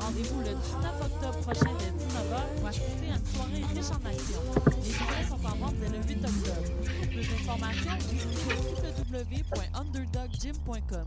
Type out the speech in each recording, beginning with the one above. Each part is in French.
rendez-vous le 19 octobre prochain dès 19h pour assister à une soirée riche en action. Les billets sont en vente dès le 8 octobre. Pour plus d'informations, visitez www.underdoggym.com.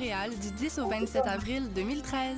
du 10 au 27 avril 2013.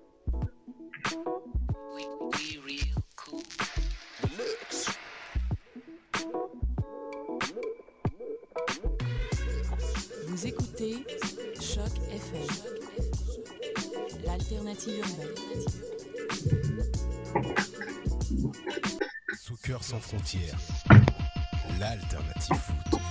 Vous écoutez Choc FM, l'alternative urbaine. Sous cœur sans frontières, l'alternative foot.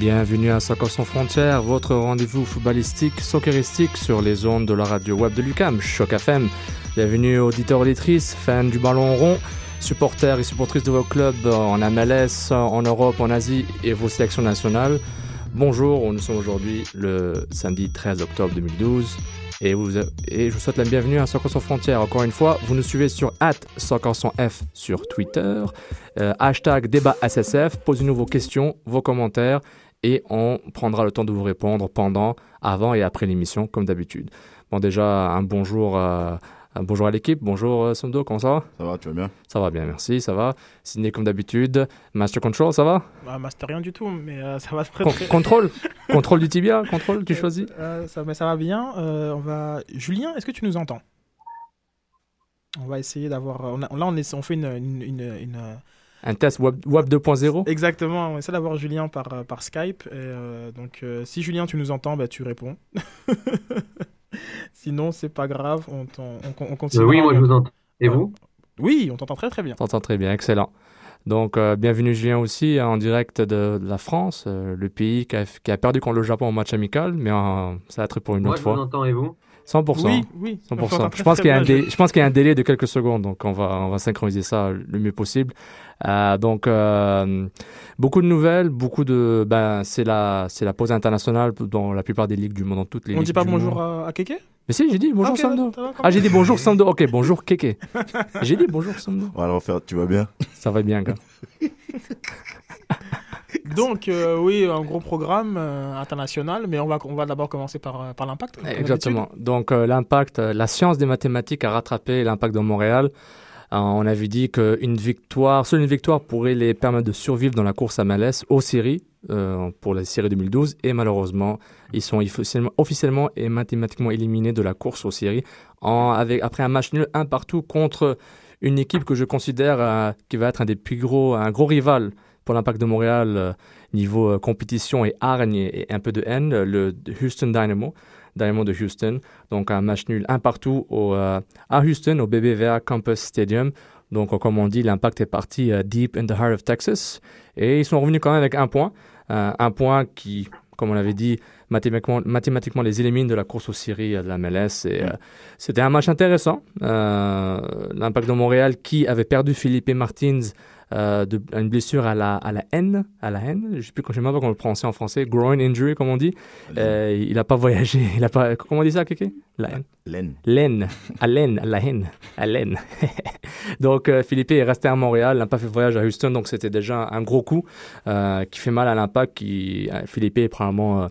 Bienvenue à Soccer sans frontières, votre rendez-vous footballistique, socceristique sur les ondes de la radio web de Lucam, Choc FM. Bienvenue auditeurs auditrices, fans du ballon rond, supporters et supportrices de vos clubs en MLS, en Europe, en Asie et vos sélections nationales. Bonjour, nous sommes aujourd'hui le samedi 13 octobre 2012 et, vous, et je vous souhaite la bienvenue à Soccer sans frontières. Encore une fois, vous nous suivez sur Soccer sans F sur Twitter, euh, hashtag débat SSF, posez-nous vos questions, vos commentaires et on prendra le temps de vous répondre pendant, avant et après l'émission comme d'habitude. Bon déjà, un bonjour à un bonjour à l'équipe, bonjour euh, Sondo, comment ça va? Ça va, tu vas bien? Ça va bien, merci, ça va. Signé comme d'habitude. Master Control, ça va? Bah, Master rien du tout, mais euh, ça va très, Con très... Contrôle Contrôle du tibia? Contrôle, tu choisis? euh, ça, mais ça va bien. Euh, on va... Julien, est-ce que tu nous entends? On va essayer d'avoir... Là, on, est... on fait une... une, une, une... Un test Web, web 2.0 Exactement, on essaie d'avoir Julien par, par Skype. Et, euh, donc, si Julien, tu nous entends, bah, tu réponds. Sinon, c'est pas grave, on, on, on continue. Euh, oui, moi je vous entends. Et vous? Oui, on t'entend très très bien. T'entends très bien, excellent. Donc, euh, bienvenue Julien aussi en direct de, de la France, euh, le pays qui a, qui a, perdu contre le Japon en match amical, mais euh, ça va être pour une moi, autre fois. Moi, je vous entends et vous? 100%. Oui, oui. 100%. Je pense qu'il y, a un délai, je pense qu'il y a un délai de quelques secondes, donc on va, on va synchroniser ça le mieux possible. Euh, donc, euh, beaucoup de nouvelles, beaucoup de. Ben, c'est la, c'est la pause internationale dans la plupart des ligues du monde, dans toutes les On ligues dit pas bonjour monde. à, à Keke? Mais si, j'ai dit bonjour Ok, Samdo. ça va, Ah, j'ai dit bonjour Samdo. Ok, bonjour Keke. j'ai dit bonjour Samdo. On va le refaire, tu vas bien? Ça va bien, gars. Donc, euh, oui, un gros programme euh, international, mais on va, on va d'abord commencer par, euh, par l'impact. Exactement. Donc, l'impact, la science des mathématiques a rattrapé l'impact de Montréal. On avait dit qu'une victoire, seule une victoire pourrait les permettre de survivre dans la course à MLS aux séries pour la série 2012 et malheureusement ils sont officiellement, et mathématiquement éliminés de la course aux séries après un match nul un partout contre une équipe que je considère qui va être un des plus gros, un gros rival l'impact de Montréal euh, niveau euh, compétition et hargne et, un peu de haine, le Houston Dynamo. Dynamo de Houston. Donc un match nul un partout euh, à Houston au BBVA Campus Stadium. Donc comme on dit, l'impact est parti deep in the heart of Texas. Et ils sont revenus quand même avec un point. Un point qui, comme on l'avait dit, mathématiquement, les élimine de la course aux séries de la MLS. Et, C'était un match intéressant. L'impact de Montréal qui avait perdu Philippe Martins euh, de, une blessure à la, à la haine, à la haine, je sais plus, je sais même pas comment le prononcer en français, groin injury, comme on dit. Euh, il n'a pas voyagé, il a pas, comment on dit ça, Kéké? La haine. Laine. Laine, à laine, à la haine, à laine. donc, euh, Philippe est resté à Montréal, n'a pas fait voyage à Houston, donc c'était déjà un gros coup qui fait mal à l'impact. Qui, Philippe est probablement,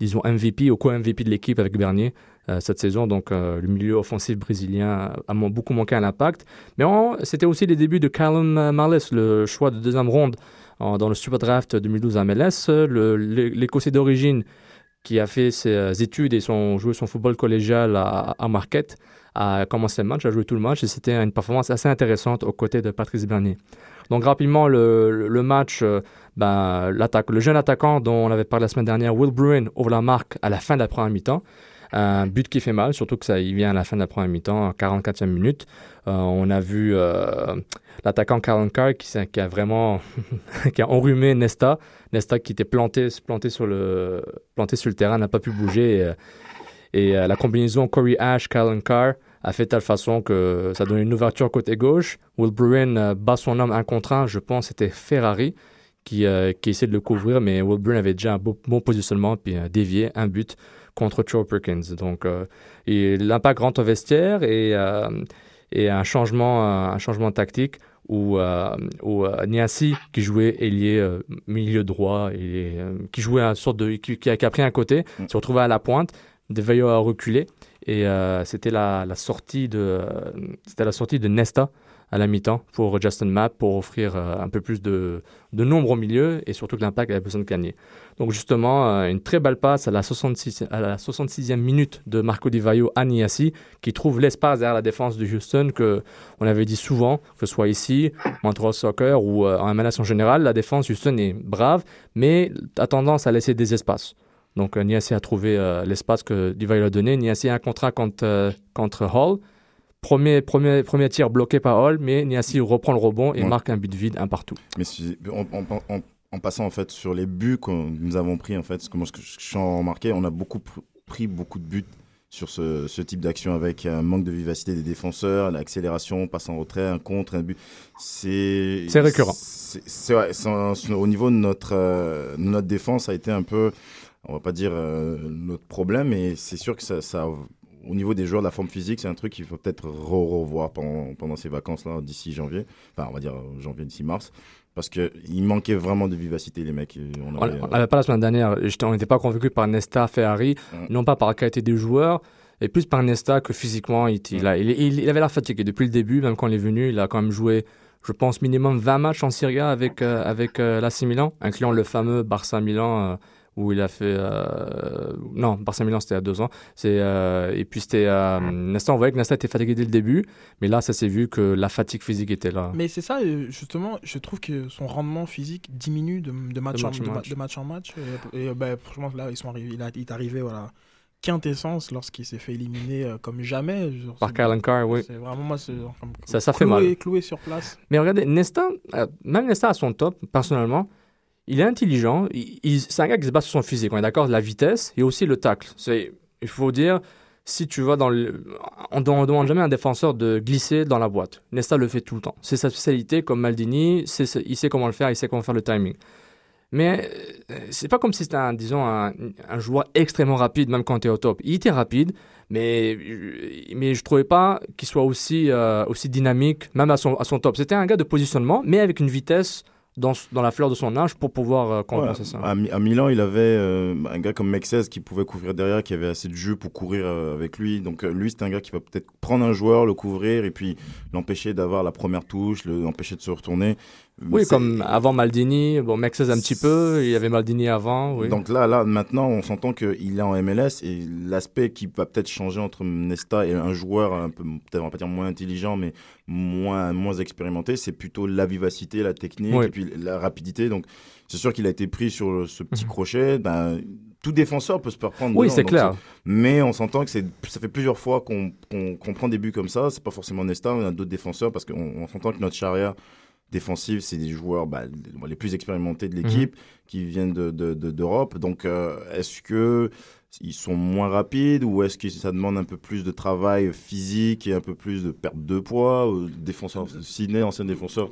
disons, MVP ou co-MVP de l'équipe avec Bernier. Euh, cette saison. Donc, euh, le milieu offensif brésilien a beaucoup manqué à l'impact. Mais c'était aussi les débuts de Callum Marles, le choix de deuxième ronde dans le Super Draft 2012 à MLS. L'Écossais d'origine qui a fait ses euh, études et son, joué son football collégial à, à Marquette a commencé le match, a joué tout le match et c'était une performance assez intéressante aux côtés de Patrice Bernier. Donc rapidement, le, match, ben, le jeune attaquant dont on avait parlé la semaine dernière, Will Bruin, ouvre la marque à la fin de la première mi-temps. Un but qui fait mal, surtout que ça il vient à la fin de la première mi-temps, en 44e minute. Euh, on a vu euh, l'attaquant Karen Carr qui, a vraiment qui a enrhumé Nesta. Nesta qui était planté, planté, sur, le, terrain, n'a pas pu bouger. Et, euh, la combinaison Corey Ash, Karen Carr a fait de telle façon que ça donne une ouverture côté gauche. Will Bruin bat son homme un contre un, je pense c'était Ferrari qui, qui essaie de le couvrir, mais Will Bruin avait déjà un bon positionnement, puis dévié un but contre Joe Perkins. Donc, euh, l'impact rentre au vestiaire et, euh, et un, changement, un changement tactique où, euh, où Niassi, qui jouait ailier milieu droit, et, qui jouait une sorte de. qui, qui a, pris un côté, s'est retrouvé à la pointe, Deveillot a reculé. Et c'était la, la sortie de c'était la sortie de Nesta à la mi-temps pour Justin Mapp pour offrir euh, un peu plus de, nombre au milieu et surtout que l'impact avait besoin de gagner. Donc justement, euh, une très belle passe à la, 66, à la 66e minute de Marco Di Vaio à Niassi qui trouve l'espace derrière la défense de Houston que on avait dit souvent, que ce soit ici, Montreal Soccer ou euh, en MLS en général, la défense Houston est brave mais a tendance à laisser des espaces. Donc Niassi a trouvé l'espace que Di Vaio a donné. Niassi a un contrat contre, contre Hall. Premier, premier, premier tir bloqué par Hall, mais Niassi reprend le rebond et Ouais. marque un but vide, un partout. Mais si- en, passant en fait sur les buts que nous avons pris en fait, ce que je suis remarqué, on a beaucoup pr- pris beaucoup de buts sur ce, ce type d'action avec un manque de vivacité des défenseurs, l'accélération, passe en retrait, un contre, un but. C'est récurrent. C'est c'est- au niveau de notre euh, notre défense, ça a été un peu, on va pas dire euh, notre problème, mais c'est sûr que ça, ça au niveau des joueurs de la forme physique, c'est un truc qu'il faut peut-être re- revoir pendant, pendant ces vacances-là, d'ici janvier. Enfin, on va dire euh, janvier, d'ici mars. Parce qu'il manquait vraiment de vivacité, les mecs. On On avait, pas la semaine dernière, on n'était pas convaincu par Nesta, Ferrari, non pas par la qualité des joueurs, et plus par Nesta que physiquement, il, il, a- il- il- il avait l'air fatigué depuis le début, même quand il est venu, il a quand même joué, je pense, minimum 20 matchs en Serie A avec, euh, avec euh, l'AC Milan, incluant le fameux Barça-Milan, euh, où il a fait... euh, non, Barça-Milan, c'était il y a deux ans. C'est, euh, et puis c'était... euh, Nesta, on voyait que Nesta était fatigué dès le début, mais là, ça s'est vu que la fatigue physique était là. Mais c'est ça, justement, je trouve que son rendement physique diminue de, de match, De en, match en de ma- match. de match en match. Et, et, ben, franchement, là, ils sont arrivés, il, a- il est arrivé à la quintessence lorsqu'il s'est fait éliminer euh, comme jamais. Genre, Par Carr, oui. C'est vraiment, moi, c'est genre comme Ça- ça fait cloué- mal. Cloué sur place. Mais regardez, Nesta, euh, même Nesta à son top, personnellement, il est intelligent. C'est un gars qui se base sur son physique. On est d'accord, la vitesse et aussi le tacle. Il faut dire, si tu vas dans le. On ne demande jamais à un défenseur de glisser dans la boîte. Nesta le fait tout le temps. C'est sa spécialité, comme Maldini. il sait comment le faire, il sait comment faire le timing. Mais euh, c'est pas comme si c'était, un, disons, un, joueur extrêmement rapide, même quand tu es au top. Il était rapide, mais, mais je trouvais pas qu'il soit aussi, euh, aussi dynamique, même à son, à son top. C'était un gars de positionnement, mais avec une vitesse dans, dans la fleur de son âge pour pouvoir euh, compenser Ouais, ça. à, Mi- à Milan, il avait euh, un gars comme Mexès qui pouvait couvrir derrière, qui avait assez de jeu pour courir euh, avec lui. Donc euh, lui, c'est un gars qui va peut-être prendre un joueur, le couvrir et puis l'empêcher d'avoir la première touche, le- l'empêcher de se retourner. Oui, comme avant Maldini, bon, Mexes un petit peu, il y avait Maldini avant, oui. Donc là, là, maintenant, on s'entend qu'il est en MLS et l'aspect qui va peut-être changer entre Nesta et un joueur un peu, peut-être on va pas dire moins intelligent, mais moins, moins expérimenté, c'est plutôt la vivacité, la technique Oui. et puis la rapidité. Donc, c'est sûr qu'il a été pris sur ce petit Mhm. crochet. Ben, tout défenseur peut se faire prendre. Oui, c'est clair. Mais on s'entend que ça fait plusieurs fois qu'on, prend des buts comme ça. C'est pas forcément Nesta, on a d'autres défenseurs parce qu'on on s'entend que notre charrière défensive, c'est des joueurs bah, les plus expérimentés de l'équipe qui viennent de, de- de- d'Europe. Donc, euh, est-ce que ils sont moins rapides ou est-ce que ça demande un peu plus de travail physique et un peu plus de perte de poids Défenseur, Sydney, ancien défenseur.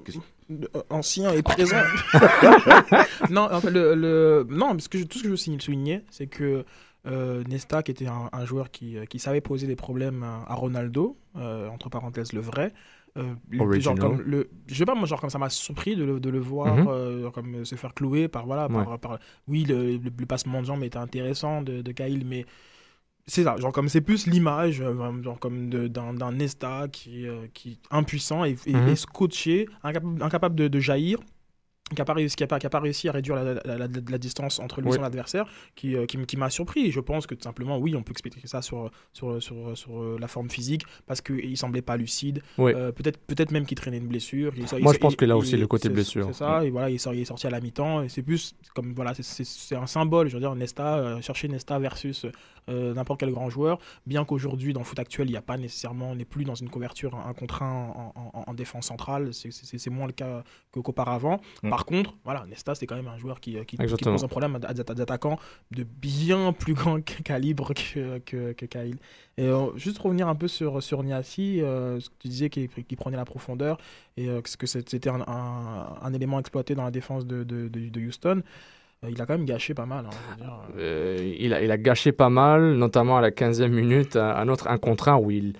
Euh, ancien et présent. non, en fait, le, le- non, parce que je- tout ce que je veux souligner, c'est que euh, Nesta, qui était un, un joueur qui, euh, qui savait poser des problèmes à, à Ronaldo, euh, entre parenthèses le vrai. Euh, genre comme le, je sais pas moi genre comme ça m'a surpris de le, de le voir Mhm. euh, comme se faire clouer par voilà par, Ouais. par- oui le, le, le passement de jambes était intéressant de, de Kyle mais c'est ça, genre comme c'est plus l'image, euh, genre comme d'un Nesta qui, euh, qui est impuissant et, et, Mhm. et scotché, incapable, incapable de, de jaillir, qui n'a pas, réussi- pas, pas à réduire la, la- la- la distance entre lui et Oui. son adversaire, qui, euh, qui, m'a surpris. Et je pense que tout simplement, oui, on peut expliquer ça sur, sur, sur, sur euh, la forme physique, parce qu'il semblait pas lucide. Oui. Euh, peut-être peut-être même qu'il traînait une blessure. Il- Moi, il- je pense il- que là aussi, le côté blessure. C'est ça, et voilà, il, sort- est sorti à la mi-temps. Et c'est plus comme, voilà, c'est- un symbole. Je veux dire, Nesta, euh, chercher Nesta versus n'importe quel grand joueur, bien qu'aujourd'hui, dans le foot actuel, il n'y a pas nécessairement, on n'est plus dans une couverture un contre un en, en- en défense centrale. C'est- moins le cas qu'auparavant. Mm. Par contre, voilà, Nesta, c'est quand même un joueur qui, qui, qui pose un problème à, à des attaquants de bien plus grand calibre que, que, que Kyle. Et euh, juste revenir un peu sur, sur Niassi, euh, ce que tu disais qu'il prenait la profondeur et euh, que c'était un, un- un élément exploité dans la défense de, de, de- de Houston. Euh, il a quand même gâché pas mal. hein, je veux dire. Euh, il, a, il a gâché pas mal, notamment à la 15e minute, un un autre un contre un où il.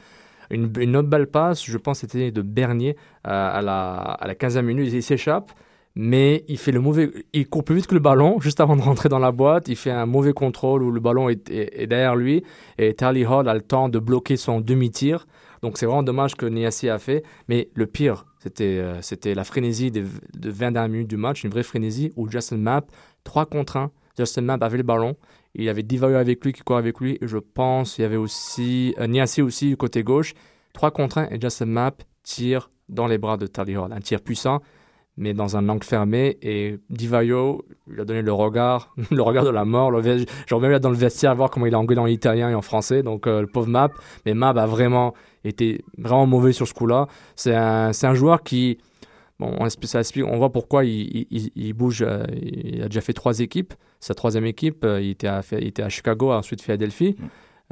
Une, une autre belle passe, je pense c'était de Bernier euh, à, la, à la 15e minute, il s'échappe, mais il fait le mauvais. Il court plus vite que le ballon juste avant de rentrer dans la boîte. Il fait un mauvais contrôle où le ballon est, derrière lui et Tally Hall a le temps de bloquer son demi-tir. Donc c'est vraiment dommage que Niassi a fait. Mais le pire, c'était euh, la frénésie des, de 20 dernières minutes du match, une vraie frénésie où Justin Mapp, 3 contre 1, Justin Mapp avait le ballon. Il avait Divayo avec lui qui courait avec lui. Je pense il y avait aussi euh, Niassi aussi du côté gauche. 3 contre 1 et Justin Mapp tire dans les bras de Tally Hall. Un tir puissant, mais dans un angle fermé. Et Divayo lui a donné le regard, le regard de la mort. Le Genre même là dans le vestiaire voir comment il a engueulé en italien et en français. Donc euh, le pauvre Mapp. Mais Mapp a vraiment été vraiment mauvais sur ce coup-là. C'est un, un joueur qui... Bon, on, explique- ça explique- on voit pourquoi il, il- il- il bouge. euh, il a déjà fait trois équipes. Sa troisième équipe, euh, il était à, il était à Chicago, ensuite Philadelphie.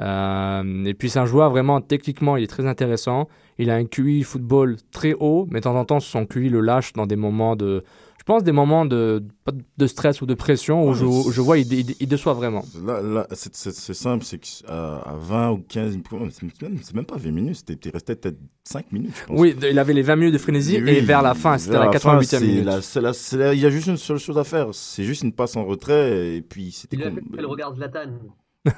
Euh, et puis c'est un joueur vraiment techniquement, il est très intéressant. Il a un QI football très haut, mais de temps en temps son QI le lâche dans des moments de, je pense des moments de de stress ou de pression où Ouais, je, mais où je vois il, il, il déçoit vraiment. Là, là c'est- c'est c'est simple, c'est qu'à à 20 ou 15, c'est même, c'est même pas 20 minutes, c'était- il restait peut-être 5 minutes, je pense. Oui, il avait les 20 minutes de frénésie et oui, vers la fin, c'était la la fin, 88e c'est minute. la- c'est la- c'est la- Il y a juste une seule chose à faire, c'est juste une passe en retrait et puis c'était. Il a com- fait le regard Zlatan.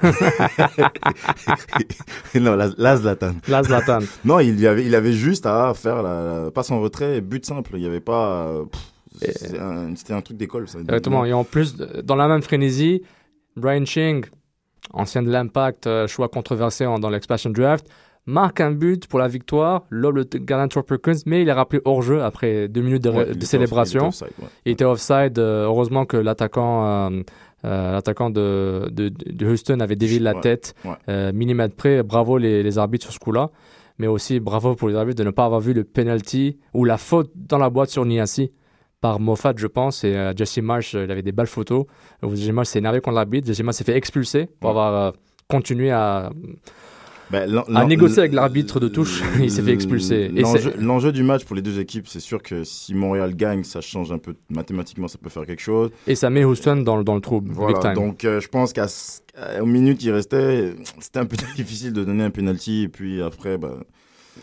non, la, la Zlatan. La Zlatan. non, il y avait, il avait juste à faire la, la passe en retrait, but simple. Il n'y avait pas. euh, C'était un, truc d'école, ça. Exactement. Et en plus, dans la même frénésie, Brian Ching, ancien de l'Impact, euh, choix controversé dans l'expansion draft, marque un but pour la victoire, lobe le gardien Troy Perkins, mais il est rappelé hors jeu après deux minutes de, Ouais, de il était célébration. il était offside, ouais. Il était offside. euh, heureusement que l'attaquant, euh, euh, l'attaquant de, de, de Houston avait dévié la Ouais, tête ouais. euh, millimètre près. Bravo les, les arbitres sur ce coup-là. Mais aussi bravo pour les arbitres de ne pas avoir vu le penalty ou la faute dans la boîte sur Niassi par Moffat, je pense. Et euh, Jesse Marsh, euh, il avait des belles photos. Jesse Marsh s'est énervé contre l'arbitre. Jesse Marsh s'est fait expulser pour avoir continué à, Ben, à l'en- négocier avec l'arbitre de touche. il s'est fait expulser. Et L'enjeu du match pour les deux équipes, c'est sûr que si Montréal gagne, ça change un peu mathématiquement, ça peut faire quelque chose. et ça met Houston dans, le- dans le trouble. big Voilà, time. donc euh, je pense qu'à s- à- aux minutes il restait, c'était un peu difficile de donner un penalty et puis après, bah,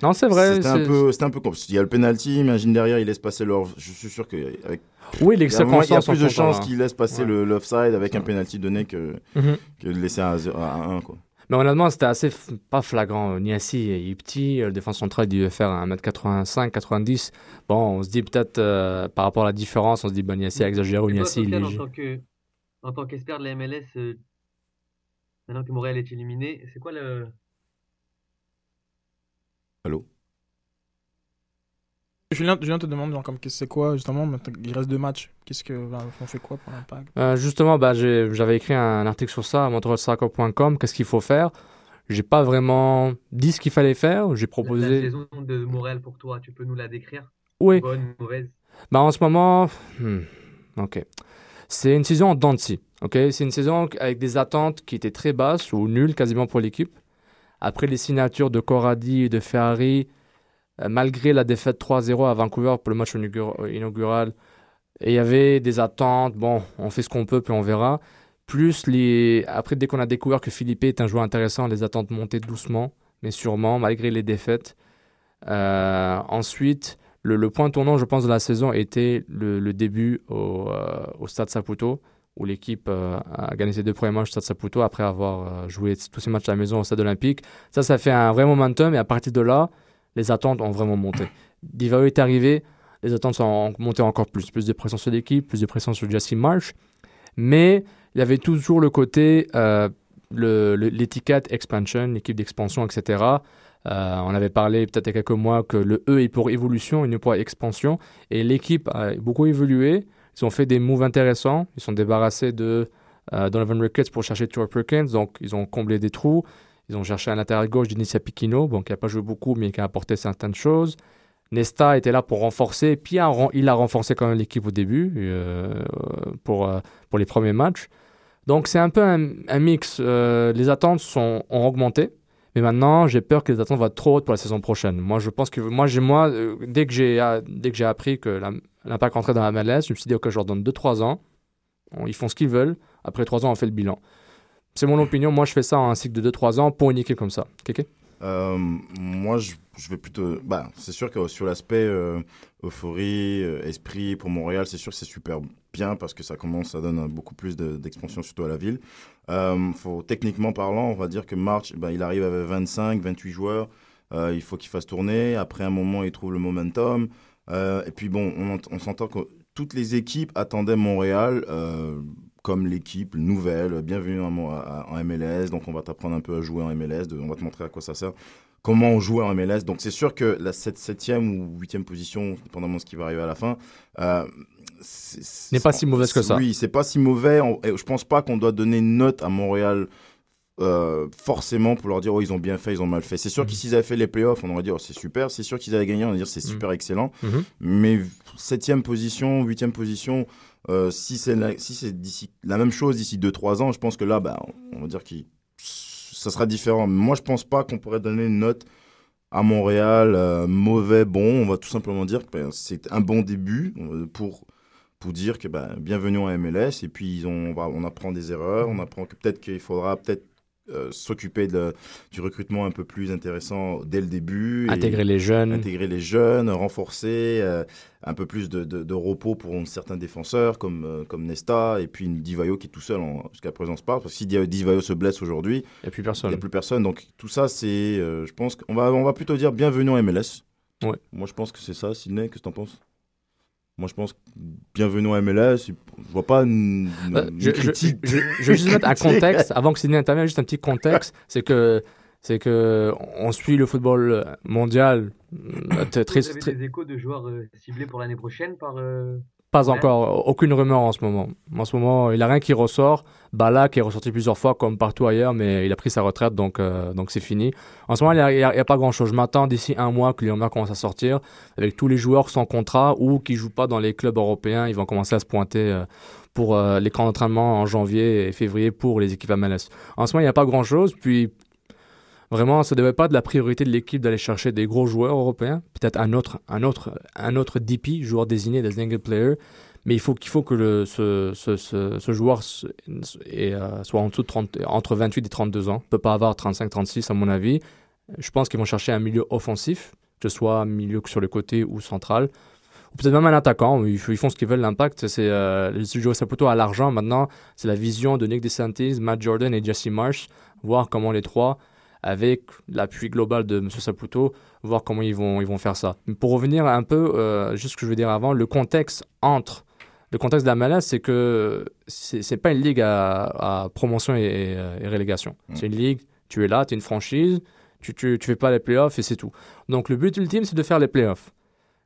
non, c'est vrai. c'était un peu, c'était un peu compliqué. Il y a le penalty, imagine derrière, il laisse passer leur. Je suis sûr qu'avec Oui, les il y a, il y a plus de chances qu'il laisse passer Ouais. le l'offside avec un penalty donné que, Mhm. que de laisser un 1 quoi. Mais honnêtement, c'était assez f- pas flagrant. Niassi, est petit, le défense central, il devait faire 1m85, 90. Bon, on se dit peut-être, euh, par rapport à la différence, on se dit, bon, Niassi a exagéré ou Niassi, il est en tant que, en tant qu'expert de la MLS, euh, maintenant que Montréal est éliminé, c'est quoi le. Allô? Julien, Julien te demande genre, comme, qu'est-ce que c'est quoi justement Il reste deux matchs. Qu'est-ce que, bah, on fait quoi pour l'impact? Euh, justement, bah, j'avais écrit un article sur ça à montrealsoccer.com. Qu'est-ce qu'il faut faire? J'ai pas vraiment dit ce qu'il fallait faire. J'ai La, la proposé. saison de Montréal pour toi, tu peux nous la décrire? Oui. Bonne, mauvaise? Bah, en ce moment, hmm, ok. C'est une saison en dents de scie, ok? C'est une saison avec des attentes qui étaient très basses ou nulles quasiment pour l'équipe. Après les signatures de Corradi et de Ferrari, euh, malgré la défaite 3-0 à Vancouver pour le match inaugur- inaugural, il y avait des attentes. Bon, on fait ce qu'on peut puis on verra. Plus les, après dès qu'on a découvert que Philippe est un joueur intéressant, les attentes montaient doucement, mais sûrement malgré les défaites. Euh, ensuite, le, point tournant, je pense, de la saison était le, début au, euh, Stade Saputo, où l'équipe euh, a gagné ses deux premiers matchs au Stade Saputo après avoir euh, joué tous ses matchs à la maison au Stade Olympique. Ça, ça fait un vrai momentum et à partir de là, les attentes ont vraiment monté. Divayo est arrivé, les attentes sont montées encore plus. Plus de pression sur l'équipe, plus de pression sur Jesse Marsh. Mais il y avait toujours le côté, euh, l'étiquette expansion, l'équipe d'expansion, etc. Euh, on avait parlé peut-être il y a quelques mois que le E est pour évolution et non pour expansion. Et l'équipe a beaucoup évolué. Ils ont fait des moves intéressants. Ils sont débarrassés de euh, Donovan Ricketts pour chercher Stuart Perkins. Donc, ils ont comblé des trous. Ils ont cherché un latéral gauche d'Inicia Piquino, bon, qui n'a pas joué beaucoup, mais qui a apporté certaines choses. Nesta était là pour renforcer, puis il a, renforcé quand même l'équipe au début euh, pour, euh, pour les premiers matchs. Donc c'est un peu un, mix. Euh, les attentes sont, ont augmenté, mais maintenant j'ai peur que les attentes vont trop hautes pour la saison prochaine. Moi je pense que moi, dès que j'ai appris que l'impact rentrait dans la MLS, je me suis dit ok je leur donne 2-3 ans, ils font ce qu'ils veulent. Après 3 ans on fait le bilan. C'est mon opinion. Moi je fais ça en un cycle de 2-3 ans pour une équipe comme ça. Kéké Euh, moi, je, vais plutôt. Bah, c'est sûr que sur l'aspect euh, euphorie, euh, esprit pour Montréal, c'est sûr que c'est super bien parce que ça commence, ça donne beaucoup plus de- d'expansion, surtout à la ville. Euh, techniquement parlant, on va dire que March, bah, il arrive avec 25, 28 joueurs. Il faut qu'il fasse tourner. Après un moment, il trouve le momentum. Et puis bon, on, on s'entend que toutes les équipes attendaient Montréal comme l'équipe nouvelle. Bienvenue en, MLS. Donc on va t'apprendre un peu à jouer en MLS. de- on va te montrer à quoi ça sert. Comment on joue en MLS. Donc c'est sûr que la 7, 7e ou 8e position, dépendamment de ce qui va arriver à la fin, euh, N'est pas si mauvaise que ça. Oui, c'est pas si mauvais. On- et je pense pas qu'on doit donner une note à Montréal euh, forcément pour leur dire oh ils ont bien fait, ils ont mal fait. C'est sûr Mhm. que s'ils avaient fait les playoffs, on aurait dit oh c'est super. C'est sûr qu'ils avaient gagné, on va dire c'est super excellent. Mhm. Mais septième position, huitième position, euh, si c'est la, si la même chose d'ici 2-3 ans, je pense que là, bah, on va dire que ça sera différent. Moi, je pense pas qu'on pourrait donner une note à Montréal euh, mauvais, bon. On va tout simplement dire que ben, c'est un bon début euh, pour pour dire que ben, bienvenue en MLS et puis on, on apprend des erreurs, on apprend que peut-être qu'il faudra peut-être euh, s'occuper du recrutement un peu plus intéressant dès le début. et- Intégrer les jeunes. Intégrer les jeunes, renforcer, euh, un peu plus de, de- de repos pour certains défenseurs comme, euh, comme Nesta et puis une Divayo qui est tout seul en- jusqu'à présent se parle. Parce que si Di- Divayo se blesse aujourd'hui, il n'y a plus personne. Il n'y a plus personne. Donc tout ça, c'est, je pense qu'on va, on va plutôt dire bienvenue en MLS. Ouais. Moi, je pense que c'est ça. Sidney, qu'est-ce que t'en penses? Moi, je pense que bienvenue en MLS. Je vois pas une, une- Euh, une je, critique. je- je vais juste mettre un contexte, avant que Sidney intervienne, juste un petit contexte, c'est que c'est que on suit le football mondial très, très- Vous avez des échos de joueurs euh, ciblés pour l'année prochaine par. euh, pas encore, aucune rumeur en ce moment. En ce moment, il n'y a rien qui ressort. Bala qui est ressorti plusieurs fois comme partout ailleurs, mais il a pris sa retraite, donc euh, donc c'est fini. En ce moment, il n'y a, pas grand-chose. Je m'attends d'ici un mois que Lyon commence à sortir, avec tous les joueurs sans contrat ou qui jouent pas dans les clubs européens. Ils vont commencer à se pointer euh, pour euh, les camps d'entraînement en janvier et février pour les équipes MLS. En ce moment, il n'y a pas grand-chose. Puis Vraiment, ça ne devait pas être la priorité de l'équipe d'aller chercher des gros joueurs européens. Peut-être un autre, un autre, un autre DP, joueur désigné, designated player. Mais il faut qu'il faut que le, ce, ce, ce, joueur euh, soit en dessous de 30, entre 28 et 32 ans. Il peut pas avoir 35-36 à mon avis. Je pense qu'ils vont chercher un milieu offensif, que ce soit milieu sur le côté ou central. Ou peut-être même un attaquant. Ils, font ce qu'ils veulent. L'impact, c'est euh, Saputo à l'argent. Maintenant, c'est la vision de Nick DeSantis, Matt Jordan et Jesse Marsh. Voir comment les trois avec l'appui global de M. Saputo, voir comment ils vont, ils vont faire ça. Mais pour revenir un peu, euh, juste ce que je veux dire avant, le contexte entre. Le contexte de la MLS, c'est que c'est pas une ligue à, à promotion et, et, euh, relégation. C'est une ligue, tu es là, tu es une franchise, tu, tu, tu fais pas les playoffs et c'est tout. Donc le but ultime, c'est de faire les playoffs.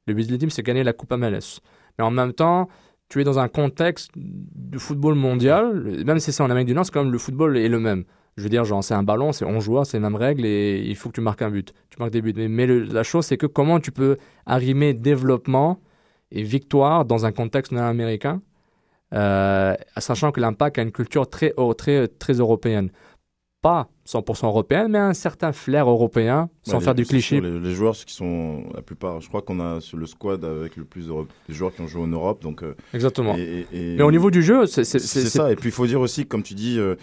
Le but ultime, c'est de gagner la Coupe MLS. Mais en même temps, tu es dans un contexte de football mondial, même si c'est en Amérique du Nord, c'est quand même le football est le même. Je veux dire, genre, c'est un ballon, c'est 11 joueurs, c'est les mêmes règles et il faut que tu marques un but. Tu marques des buts. Mais, mais le- la chose, c'est que comment tu peux arrimer développement et victoire dans un contexte nord-américain, euh, sachant que l'impact a une culture très, oh, très, très européenne. Pas 100% européenne, mais un certain flair européen, sans Ouais, faire les- du cliché. Les, les joueurs qui sont la plupart, je crois qu'on a sur le squad avec le plus de joueurs qui ont joué en Europe, donc. euh, Exactement. et- et- et- Mais au niveau du jeu, c'est- ça. Et puis il faut dire aussi, comme tu dis, euh,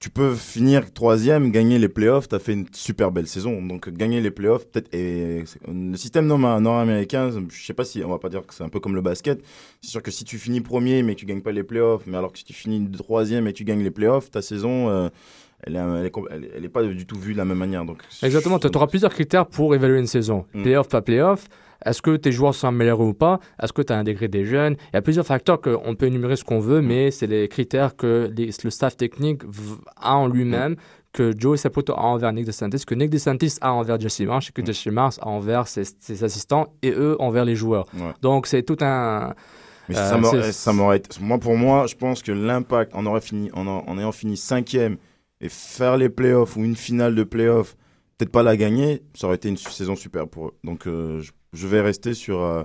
tu peux finir troisième, gagner les playoffs, tu as fait une super belle saison. Donc gagner les playoffs, peut-être. Et le système nord-américain, je sais pas si on va pas dire que c'est un peu comme le basket. C'est sûr que si tu finis premier mais que tu gagnes pas les playoffs, mais alors que si tu finis troisième et que tu gagnes les playoffs, ta saison. Euh, elle est, elle, est, pas du tout vue de la même manière. Donc, Exactement, tu auras plusieurs critères pour évaluer une saison. Mm. Playoff, pas playoff. Est-ce que tes joueurs sont améliorés ou pas? Est-ce que tu as intégré des jeunes? Il y a plusieurs facteurs qu'on peut énumérer ce qu'on veut, mais c'est les critères que le staff technique a en lui-même, que Joe Saputo a envers Nick DeSantis, que Nick DeSantis a envers Jesse Marsh, et que Jesse Marsh a envers ses, assistants, et eux envers les joueurs. Donc c'est tout un... Mais euh, ça m'aurait Moi, pour moi, je pense que l'impact, on aurait fini, en, en ayant fini cinquième et faire les playoffs ou une finale de playoffs, peut-être pas la gagner, ça aurait été une saison super pour eux. Donc, euh, je je vais rester sur euh,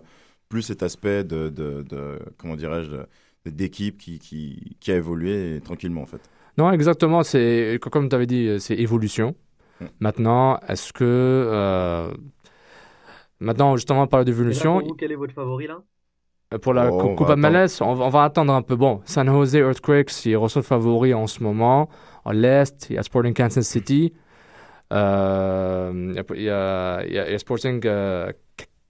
plus cet aspect de, de, comment dirais-je, d'équipe qui, qui, qui, a évolué tranquillement en fait. Non, exactement. C'est comme tu avais dit, c'est évolution. Maintenant, est-ce que euh, maintenant justement on parle d'évolution. Quel est votre favori là? Euh, pour la oh, Coupe MLS, on, on, va attendre un peu. Bon, San Jose Earthquakes, ils reçoivent favori en ce moment. En l'Est, il y a Sporting Kansas City. Il, y a, Sporting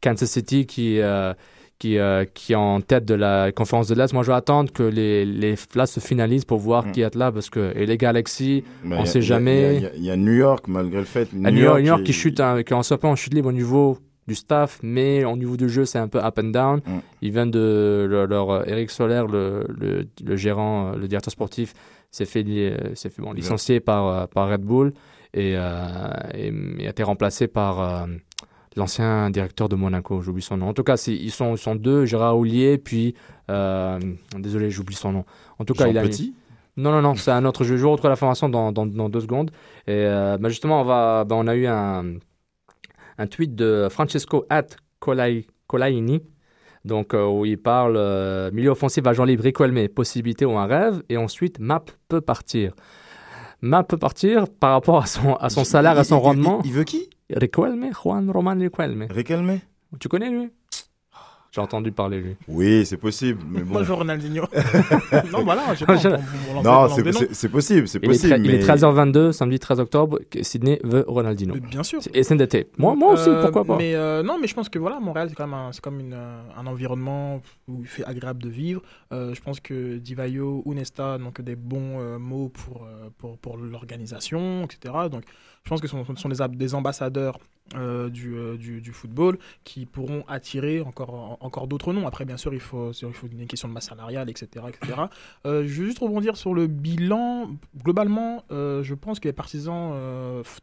Kansas City qui, euh, qui, euh, qui est en tête de la conférence de l'Est. Moi, je vais attendre que les, les se finalisent pour voir mm. qui est là parce que et les Galaxies, on ne sait jamais. Il y, a New York, malgré le fait. New, York, New York, qui chute, qui est en, en chute libre au niveau du staff, mais au niveau du jeu, c'est un peu up and down. Mm. Ils viennent de leur, Eric Soler, le, le, le, gérant, le directeur sportif, s'est fait, fait bon, licencié par, par Red Bull et, et, et, a été remplacé par l'ancien directeur de Monaco, j'oublie son nom. En tout cas, ils sont, ils sont deux, Gérard Oulier, puis. Euh, désolé, j'oublie son nom. En tout cas, il a. Petit Non, non, non, c'est un autre jeu. Je retrouve la formation dans, dans, dans deux secondes. Et euh, bah, justement, on, va, bah, on a eu un, un tweet de Francesco at Colaini. Donc, euh, où il parle milieu offensif, agent libre, Riquelme, possibilité ou un rêve. Et ensuite, Map peut partir. Map peut partir par rapport à son, à son salaire, à son rendement. il veut qui? Riquelme, Juan Roman Riquelme. Riquelme? Tu connais lui? J'ai entendu parler lui. Oui, c'est possible. Mais bon. Moi, je veux Ronaldinho. non, voilà, je pas, Non, c'est possible, c'est possible. Il est, 13h22, samedi 13 octobre. Sydney veut Ronaldinho. Bien sûr. Et SNDT. Moi, moi aussi, euh, pourquoi pas. Mais euh, non, mais je pense que voilà, Montréal, c'est quand même un, comme une, euh, un environnement où il fait agréable de vivre. je pense que Divayo ou Nesta donc des bons mots pour, pour, pour l'organisation, etc. Donc, je pense que ce sont, des, des ambassadeurs euh, du, euh, du, du, football qui pourront attirer encore, encore d'autres noms. Après, bien sûr, il faut, il faut une question de masse salariale, etc. etc. Euh, je veux juste rebondir sur le bilan. Globalement, je pense que les partisans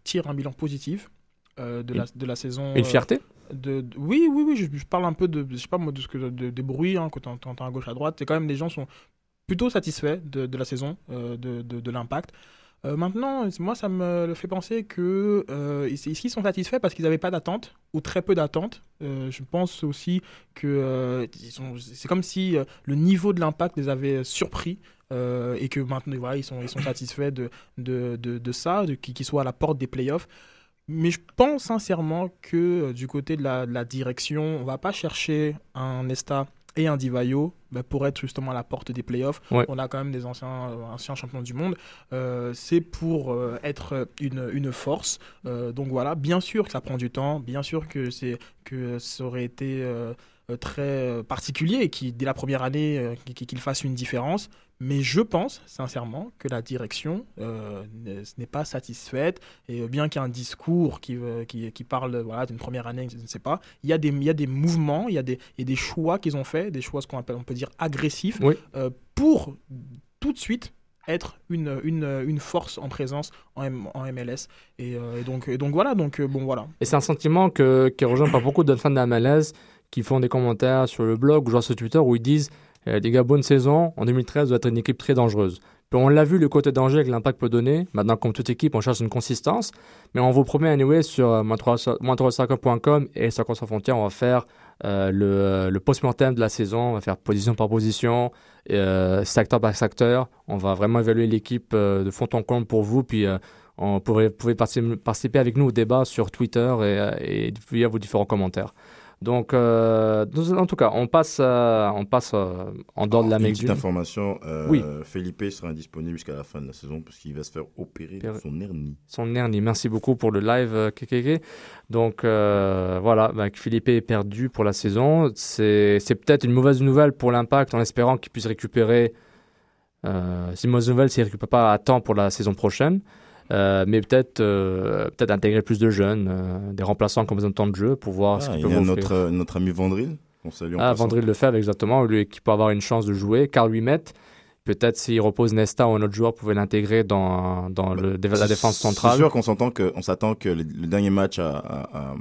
tirent un bilan positif. de, la, de la saison. Une fierté de, oui, oui, oui, je, parle un peu de, je sais pas moi, de ce que de, des bruits hein, que tu entends à gauche à droite. C'est quand même les gens sont plutôt satisfaits de, de la saison, de, de l'impact. Euh, maintenant, moi, ça me fait penser que euh, ils, sont satisfaits parce qu'ils n'avaient pas d'attente ou très peu d'attente. Euh, je pense aussi que c'est comme si le niveau de l'impact les avait surpris. et que maintenant, voilà, ils sont, ils sont satisfaits de, de, de, ça, qu'ils soient à la porte des playoffs. Mais je pense sincèrement que du côté de la, de la direction, on va pas chercher un Nesta et un Divayo bah, pour être justement à la porte des playoffs. On a quand même des anciens, euh, anciens champions du monde. Euh, c'est pour euh, être une, une force. donc voilà, bien sûr que ça prend du temps, bien sûr que, que ça aurait été très particulier et qui, dès la première année, qu'il fasse une différence. Mais je pense sincèrement que la direction euh, n'est pas satisfaite. Et euh, bien qu'il y ait un discours qui, euh, qui, qui parle voilà, d'une première année, je ne sais pas, il y a des, il y a des mouvements, il y a des, et des choix qu'ils ont fait, des choix ce qu'on appelle, on peut dire, agressifs, pour tout de suite être une, une, une, force en présence en, en MLS. Et, donc, et donc voilà, donc bon voilà. Et c'est un sentiment que, qui rejoint par beaucoup de fans de la MLS qui font des commentaires sur le blog ou sur Twitter où ils disent euh, gars, bonne saison. En 2013, doit être une équipe très dangereuse. Puis on l'a vu, le côté danger que l'impact peut donner. Maintenant, comme toute équipe, on cherche une consistance. Mais on vous promet, anyway, sur euh, moins3 et Soccer sans frontières, on va faire euh, le, post-mortem de la saison. On va faire position par position, secteur par secteur. On va vraiment évaluer l'équipe de fond en comble pour vous. Puis on pourrait, vous pouvez participer avec nous au débat sur Twitter et via vos différents commentaires. Donc, euh, en tout cas, on passe, euh, on passe euh, en dehors de Une l'Amérique petite information, Oui. Felipe sera indisponible jusqu'à la fin de la saison parce qu'il va se faire opérer de son hernie. Son hernie. Merci beaucoup pour le live, KKK. Donc, voilà, bah, Philippe est perdu pour la saison. C'est peut-être une mauvaise nouvelle pour l'Impact en espérant qu'il puisse récupérer. C'est une mauvaise nouvelle s'il ne récupère pas à temps pour la saison prochaine. Euh, mais peut-être euh, peut-être intégrer plus de jeunes, euh, des remplaçants qui ont besoin de temps de jeu pour voir ce Ah, qu'ils il y a notre, notre ami Vandril, qu'on salue en Ah. Vandril Lefebvre, exactement, lui qui peut avoir une chance de jouer. Carl Wimet, peut-être s'il repose Nesta ou un autre joueur, pouvait l'intégrer dans, dans le- la C'est- défense centrale. C'est sûr qu'on s'entend que, on s'attend que le, le dernier match à, à, à,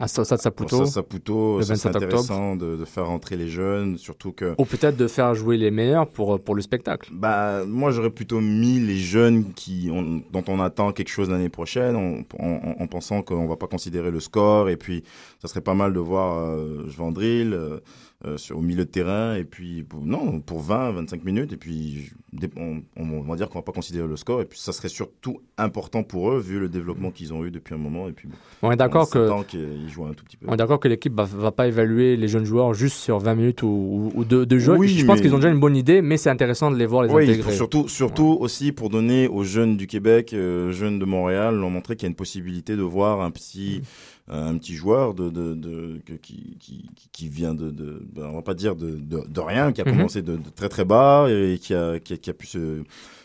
À Saputo. Saputo, le ça serait 27 octobre. intéressant de, de faire rentrer les jeunes, surtout que Ou peut-être de faire jouer les meilleurs pour, pour le spectacle. bah, moi j'aurais plutôt mis les jeunes qui, on- dont on attend quelque chose l'année prochaine, en, en- en pensant qu'on va pas considérer le score, et puis ça serait pas mal de voir euh, Vandril euh, euh, sur, au milieu de terrain, et puis pour- non, pour 20, 25 minutes, et puis on, on va dire qu'on va pas considérer le score, et puis ça serait surtout important pour eux, vu le développement qu'ils ont eu depuis un moment, et puis bon, On est d'accord que, qu'ils jouent un tout petit peu. on est d'accord que l'équipe va, va pas évaluer les jeunes joueurs juste sur 20 minutes ou, deux, deux jeux. Oui, Je pense mais- qu'ils ont déjà une bonne idée, mais c'est intéressant de les voir les Oui, intégrer. surtout, surtout aussi pour donner aux jeunes du Québec, euh, jeunes de Montréal, leur montrer qu'il y a une possibilité de voir un petit, euh, un petit joueur de, de, de- que- qui, qui, qui- qui vient de, de, ben, on va pas dire de, rien, qui a Mhm. commencé de, très très bas et qui a, qui a, qui a pu se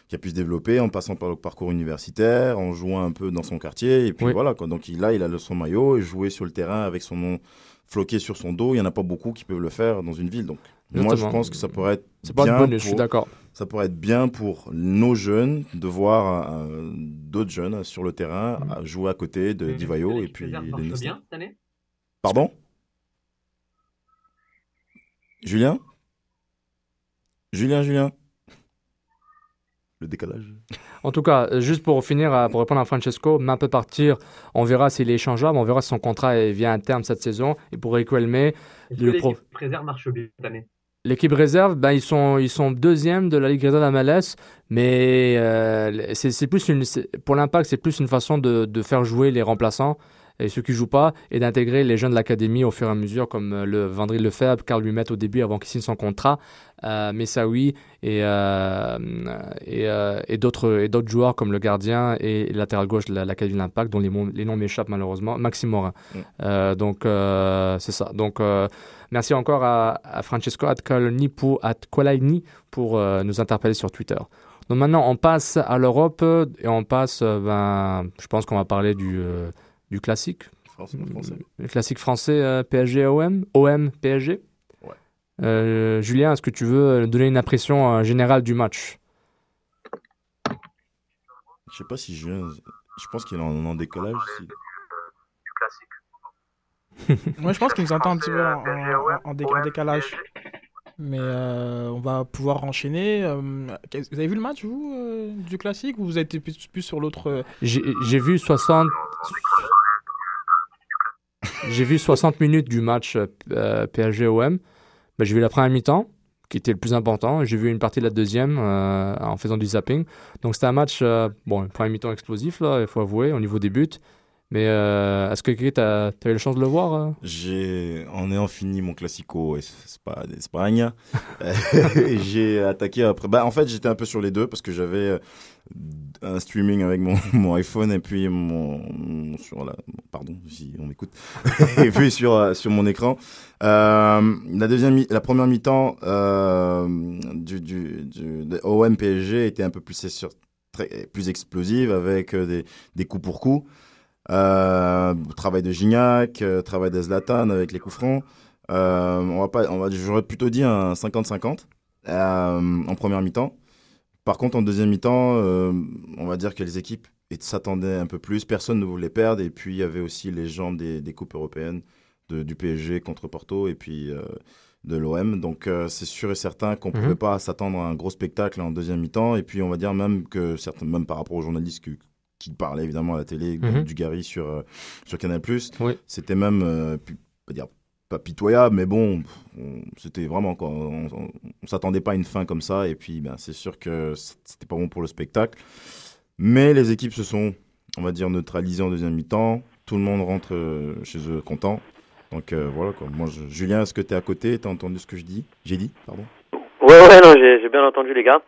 qui a pu se développer en passant par le parcours universitaire, en jouant un peu dans son quartier, et puis Oui. voilà quoi. Donc il, là, il a le- son maillot et jouer sur le terrain avec son nom floqué sur son dos. Il y en a pas beaucoup qui peuvent le faire dans une ville. Donc moi, je pense que ça pourrait être C'est pas bien un bonus, je suis d'accord. Ça pourrait être bien pour nos jeunes de voir euh, d'autres jeunes sur le terrain à jouer à côté de Mais Divayo et puis les bien cette année? Pardon? Julien? Julien, Julien? Le décalage. En tout cas, juste pour finir, euh, pour répondre à Francesco, Main peut partir. On verra s'il est échangeable. On verra si son contrat vient à terme cette saison. Et pour Rico Elme, Est-ce que le pro- réserve marche bien cette année? L'équipe réserve, ben, ils, sont, ils sont deuxième de la Ligue réserve MLS. Mais euh, c'est plus une, pour l'impact, c'est plus une façon de, de faire jouer les remplaçants et ceux qui jouent pas et d'intégrer les jeunes de l'académie au fur et à mesure, comme euh, le Vandril Lefebvre, Carl Lumet au début avant qu'il signe son contrat, euh, Messaoui et, euh, et, euh, et d'autres joueurs comme le gardien et le latéral gauche de la- l'Académie de l'Impact, dont les, noms m'échappent malheureusement, Maxime Morin. Mm. Euh, donc, c'est ça. Donc, merci encore à, à Francesco Atcolini pour, euh, nous interpeller sur Twitter. Donc maintenant, on passe à l'Europe et on passe, euh, ben, je pense qu'on va parler du, euh, du classique. Français. Le classique français euh, PSG OM, OM PSG. Ouais. Euh, Julien, est-ce que tu veux donner une impression euh, générale du match? Je sais pas si Julien. Je pense qu'il est en, en décollage. si- Moi, je pense qu'il nous entend un petit peu en, en- en dé- en décalage. Mais euh, on va pouvoir enchaîner. euh, vous avez vu le match, vous, euh, du classique Ou vous êtes plus, plus sur l'autre J'ai vu 60. J'ai vu 60 minutes du match euh, PSG-OM. Ben, j'ai vu la première mi-temps, qui était le plus important. J'ai vu une partie de la deuxième euh, en faisant du zapping. Donc c'était un match, euh, bon, une première mi-temps explosif, là, il faut avouer, au niveau des buts. Mais euh, est-ce que tu as, eu la chance de le voir euh? J'ai, en ayant fini mon classico Espa- d'Espagne, j'ai attaqué après. Bah, en fait, j'étais un peu sur les deux parce que j'avais euh, un streaming avec mon, mon iPhone et puis mon, sur la, pardon si on m'écoute, et puis sur euh, sur mon écran. Euh, la deuxième, la première mi-temps euh, du du, du de OM PSG était un peu plus sur très plus explosive avec des des coups pour coups. Euh, travail de Gignac, euh, travail de Zlatan avec les coups francs. Euh, on va pas, on va, j'aurais plutôt dit un 50-50 euh, en première mi-temps. Par contre, en deuxième mi-temps, on va dire que les équipes s'attendaient un peu plus. Personne ne voulait perdre. Et puis, il y avait aussi les jambes des, des coupes européennes de- du PSG contre Porto et puis de l'OM. Donc, euh, c'est sûr et certain qu'on ne Mhm. pouvait pas s'attendre à un gros spectacle en deuxième mi-temps. Et puis, on va dire même que certains, même par rapport aux journalistes qui, qui parlaient évidemment à la télé, Mhm. du Gary sur, euh, sur Canal+, Oui. c'était même, euh, pas dire pas pitoyable, mais bon, on- c'était vraiment quoi. On, on, on s'attendait pas à une fin comme ça, et puis ben, c'est sûr que c'était pas bon pour le spectacle. Mais les équipes se sont, on va dire, neutralisées en deuxième mi-temps. Tout le monde rentre euh, chez eux content. Donc euh, voilà quoi. Moi, je- Julien, est-ce que tu es à côté? Tu as entendu ce que je dis? J'ai dit, pardon. Ouais, ouais, non, j'ai j'ai bien entendu les gars.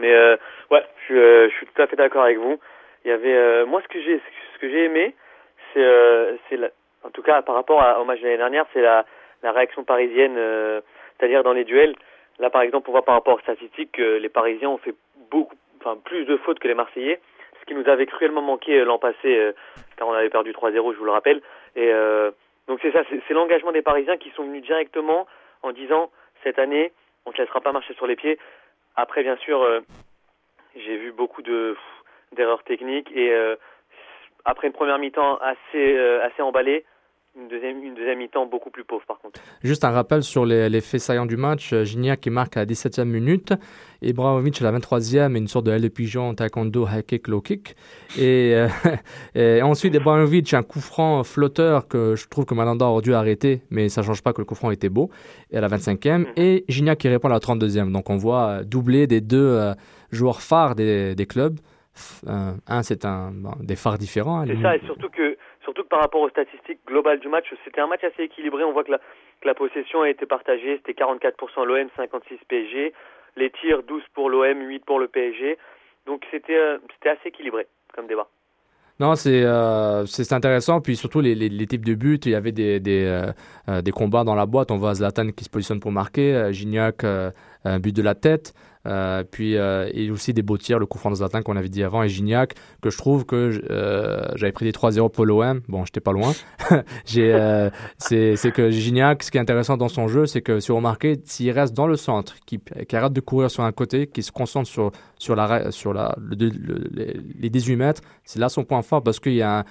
Mais euh, ouais, je suis, euh, je suis tout à fait d'accord avec vous. Il y avait, euh, moi, ce que j'ai, ce que j'ai aimé, c'est, euh, c'est, en tout cas par rapport à- au match de l'année dernière, c'est la, la réaction parisienne, euh, c'est-à-dire dans les duels. Là, par exemple, on voit par rapport aux statistiques que les Parisiens ont fait beaucoup, enfin plus de fautes que les Marseillais, ce qui nous avait cruellement manqué l'an passé, euh, car on avait perdu 3-0, je vous le rappelle. Et euh, donc c'est ça, c'est c'est l'engagement des Parisiens qui sont venus directement en disant cette année, on ne te laissera pas marcher sur les pieds. Après, bien sûr, euh, j'ai vu beaucoup de d'erreurs techniques et euh, après une première mi-temps assez euh, assez emballée, une deuxième une deuxième mi-temps beaucoup plus pauvre par contre. Juste un rappel sur les, les faits saillants du match. Euh, Gignac qui marque à la 17e minute, Ibrahimovic à la 23e, une sorte de aile de pigeon, taekwondo, high kick, low kick. Et, euh, et ensuite, Ibrahimovic, un coup franc flotteur que je trouve que Malanda aurait dû arrêter, mais ça change pas que le coup franc était beau, et à la 25e. Et Gignac qui répond à la 32e. Donc on voit doubler des deux euh, joueurs phares des, des clubs. Euh, un, c'est un, bon, des phares différents. hein, C'est ça, et surtout que, surtout que par rapport aux statistiques globales du match, c'était un match assez équilibré. On voit que la, que la possession a été partagée. C'était 44% l'OM, 56% PSG. Les tirs, 12 pour l'OM, 8 pour le PSG. Donc c'était euh, assez équilibré comme débat. Non, c'est euh, intéressant. Puis surtout, les, les, les types de buts, il y avait des, des, euh, euh, des combats dans la boîte. On voit Zlatan qui se positionne pour marquer, Gignac, un but de la tête. Euh, puis euh, et aussi des beaux tirs, le coup franc de Zlatan qu'on avait dit avant, et Gignac, que je trouve que euh, j'avais pris des 3-0 pour l'OM. Bon, j'étais pas loin. Euh, c'est que Gignac, ce qui est intéressant dans son jeu, c'est que si vous remarquez, s'il reste dans le centre, qui, qui arrête de courir sur un côté, qui se concentre sur, sur, la, sur la, le- le- les 18 mètres, c'est là son point fort parce qu'il y a un.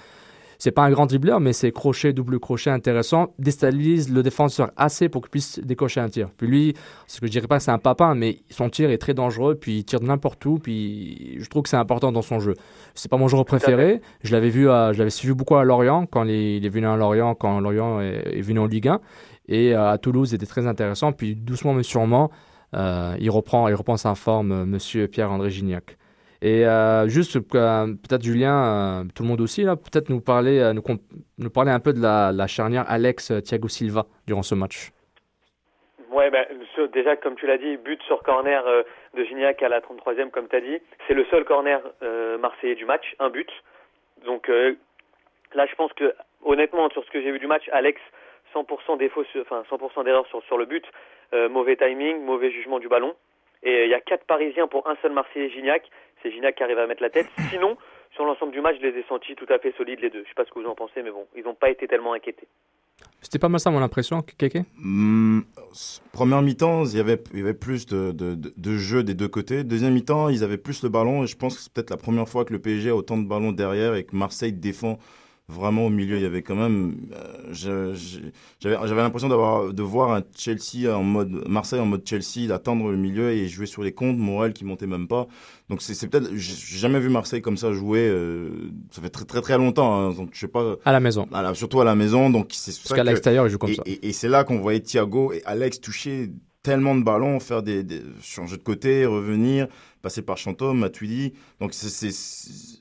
C'est pas un grand dribbleur, mais ses crochets, double crochet intéressant, déstabilise le défenseur assez pour qu'il puisse décocher un tir. Puis lui, ce que je dirais pas c'est un papin, mais son tir est très dangereux, puis il tire de n'importe où, puis je trouve que c'est important dans son jeu. C'est pas mon joueur préféré. Je l'avais vu, à- je l'avais suivi beaucoup à Lorient quand il est, venu à Lorient, quand Lorient est, est venu en Ligue 1, et euh, à Toulouse, il était très intéressant. Puis doucement mais sûrement, euh, il reprend, il reprend sa forme, euh, Monsieur Pierre-André Gignac. Et euh, juste, euh, peut-être Julien, euh, tout le monde aussi, peut-être nous parler, nous, parler un peu de la, charnière Alex-Thiago Silva durant ce match. Ouais, ben, déjà, comme tu l'as dit, but sur corner de Gignac à la 33e, comme tu as dit. C'est le seul corner marseillais du match, un but. Donc là, je pense que, honnêtement, sur ce que j'ai vu du match, Alex, 100% défaut, sur- enfin 100% d'erreur sur, sur le but, mauvais timing, mauvais jugement du ballon. Et euh, il y a quatre Parisiens pour un seul Marseillais, Gignac. C'est Gignac qui arrive à mettre la tête. Sinon, sur l'ensemble du match, je les ai sentis tout à fait solides les deux. Je sais pas ce que vous en pensez, mais bon, ils n'ont pas été tellement inquiétés. C'était pas mal ça mon impression, Kéké? Hmm, première mi-temps, il y avait, il y avait plus de, de, de- de jeu des deux côtés. Deuxième mi-temps, ils avaient plus le ballon. Et je pense que c'est peut-être la première fois que le PSG a autant de ballons derrière et que Marseille défend vraiment au milieu. Il y avait quand même. euh, J'avais l'impression d'avoir de voir un Chelsea en mode. Marseille en mode Chelsea, d'attendre le milieu et jouer sur les comptes. Morel qui montait même pas. Donc c'est peut-être. J'ai jamais vu Marseille comme ça jouer. euh, ça fait très très très longtemps. hein, donc je sais pas. À la maison. À la- surtout à la maison. Donc c'est Parce qu'à l'extérieur, il joue comme et, ça. Et, et c'est là qu'on voyait Thiago et Alex toucher tellement de ballons, faire des, des changer de côté, revenir, passer par Chantôme, Matuidi. Donc c'est-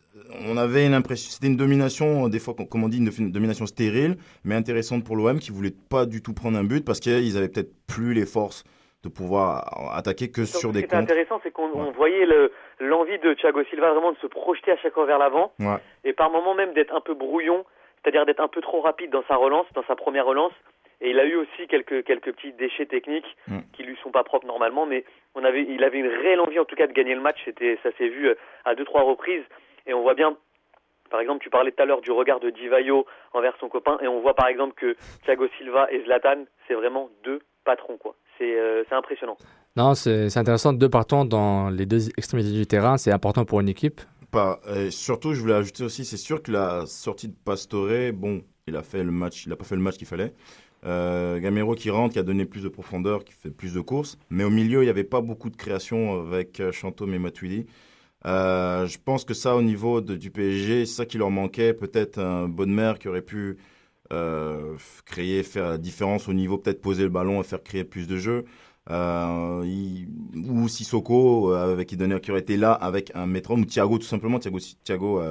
on avait une impression, c'était une domination, des fois, comme on dit, une, domination stérile, mais intéressante pour l'OM qui voulait pas du tout prendre un but parce qu'ils avaient peut-être plus les forces de pouvoir attaquer que sur Ce des qui était comptes. intéressant, c'est qu'on on voyait le- l'envie de Thiago Silva vraiment de se projeter à chaque fois vers l'avant Ouais. et par moments même d'être un peu brouillon, c'est-à-dire d'être un peu trop rapide dans sa relance, dans sa première relance. Et il a eu aussi quelques quelques petits déchets techniques Mm. qui lui sont pas propres normalement, mais on avait, il avait une réelle envie en tout cas de gagner le match. C'était, ça s'est vu euh, à deux trois reprises et on voit bien. Par exemple, tu parlais tout à l'heure du regard de Divayo envers son copain, et on voit par exemple que Thiago Silva et Zlatan, c'est vraiment deux patrons quoi. C'est euh, impressionnant. Non, c'est intéressant. Deux partants dans les deux extrémités du terrain, c'est important pour une équipe. Pas, euh, surtout, je voulais ajouter aussi, c'est sûr que la sortie de Pastore, bon, il a fait le match, il a pas fait le match qu'il fallait. Euh, Gamero qui rentre, qui a donné plus de profondeur, qui fait plus de courses, mais au milieu, il n'y avait pas beaucoup de création avec Chantôme et Matuidi. Euh, je pense que ça, au niveau du PSG, c'est ça qui leur manquait. Peut-être un Bonne qui aurait pu euh, créer, faire la différence au niveau, peut-être poser le ballon et faire créer plus de jeux. Euh, ou Sissoko, avec qui, aurait été là avec un métronome, ou Thiago tout simplement, Thiago, Thiago,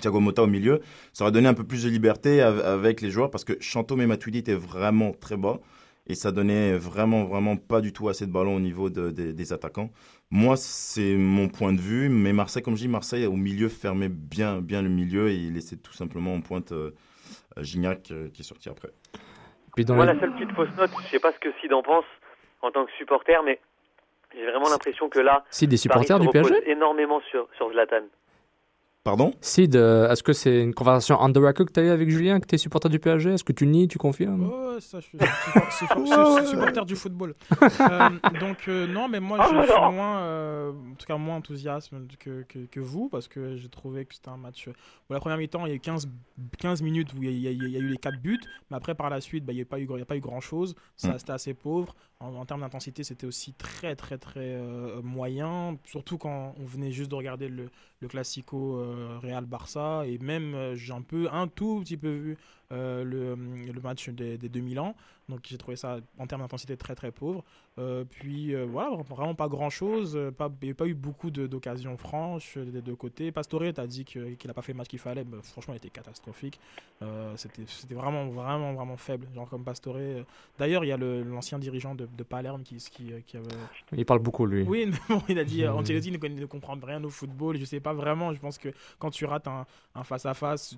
Thiago Motta au milieu, ça aurait donné un peu plus de liberté avec les joueurs parce que Chantôme et Matuidi étaient vraiment très bas et ça donnait vraiment, vraiment pas du tout assez de ballon au niveau des attaquants. Moi, c'est mon point de vue, mais Marseille, comme je dis, Marseille au milieu fermait bien, bien le milieu et il laissait tout simplement en pointe euh, Gignac euh, qui est sorti après. Moi, la seule petite fausse note, je sais pas ce que Sid en pense en tant que supporter, mais j'ai vraiment l'impression que là, Sid des supporters du PSG énormément sur, sur Zlatan. Pardon Sid, euh, est-ce que c'est une conversation on the record que tu as eu avec Julien, que tu es supporter du PSG Est-ce que tu nies, tu confirmes? Ouais, ça, je suis, supporter du football. Euh, donc, euh, non, mais moi, je, suis moins, en tout cas, moins enthousiaste que, que, vous, parce que j'ai trouvé que c'était un match. Pour la première mi-temps, il y a eu 15, 15 minutes où il y, a, eu les 4 buts, mais après, par la suite, bah, il n'y a, pas eu, a pas eu grand-chose. Ça, mm. C'était assez pauvre. En, termes d'intensité, c'était aussi très, très, très moyen, surtout quand on venait juste de regarder le, Classico Real Barça et même euh, j'ai un peu un tout petit peu vu euh, le, le, match des, des 2000 ans donc j'ai trouvé ça en termes d'intensité très très pauvre. Euh, puis euh, voilà, vraiment pas grand chose. Euh, pas, il n'y a pas eu beaucoup d'occasions franches des deux côtés. Pastore, tu as dit qu'il n'a pas fait le match qu'il fallait. Bah, franchement, il était catastrophique. C'était vraiment, vraiment, vraiment faible. Genre comme Pastore. D'ailleurs, il y a l'ancien dirigeant de, de, Palerme qui, qui, qui avait... Il parle beaucoup, lui. Oui, il a dit Ancelotti ne, ne comprend rien au football. Je sais pas vraiment. Je pense que quand tu rates un face-à-face,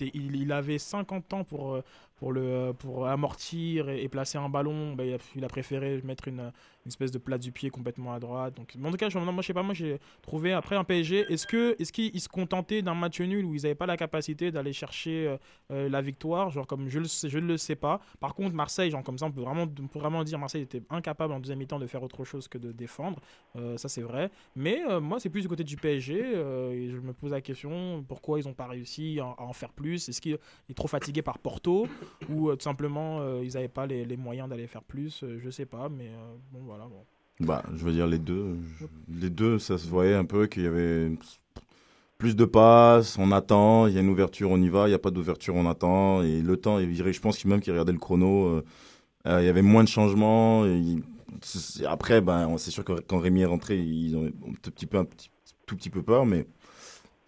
il, il, avait 50 ans pour, pour, le, pour amortir et, placer un ballon, bah, il, a, préféré mettre une, une, espèce de plat du pied complètement à droite. Donc, en tout cas, je, moi, je sais pas, moi j'ai trouvé après un PSG. Est-ce que est-ce qu'ils se contentaient d'un match nul où ils n'avaient pas la capacité d'aller chercher euh, euh, la victoire? Genre comme je, le je ne le sais pas. Par contre, Marseille, genre comme ça, on peut vraiment, on peut vraiment dire Marseille était incapable en deuxième mi-temps de faire autre chose que de défendre. Euh, ça, c'est vrai. Mais moi, c'est plus du côté du PSG. je me pose la question pourquoi ils n'ont pas réussi à, en faire plus? Est-ce qu'il est trop fatigué par Porto? Ou tout simplement ils n'avaient pas les, les moyens d'aller faire plus? Je sais pas, mais bon, Bah, je veux dire les deux. Les deux, ça se voyait un peu qu'il y avait plus de passes, on attend, il y a une ouverture, on y va, il n'y a pas d'ouverture, on attend. Et le temps, je pense qu'il même qu'il regardait le chrono, euh, euh, il y avait moins de changements. Après, ben, c'est sûr que quand Rémi est rentré, ils ont un petit peu, tout petit peu peur, mais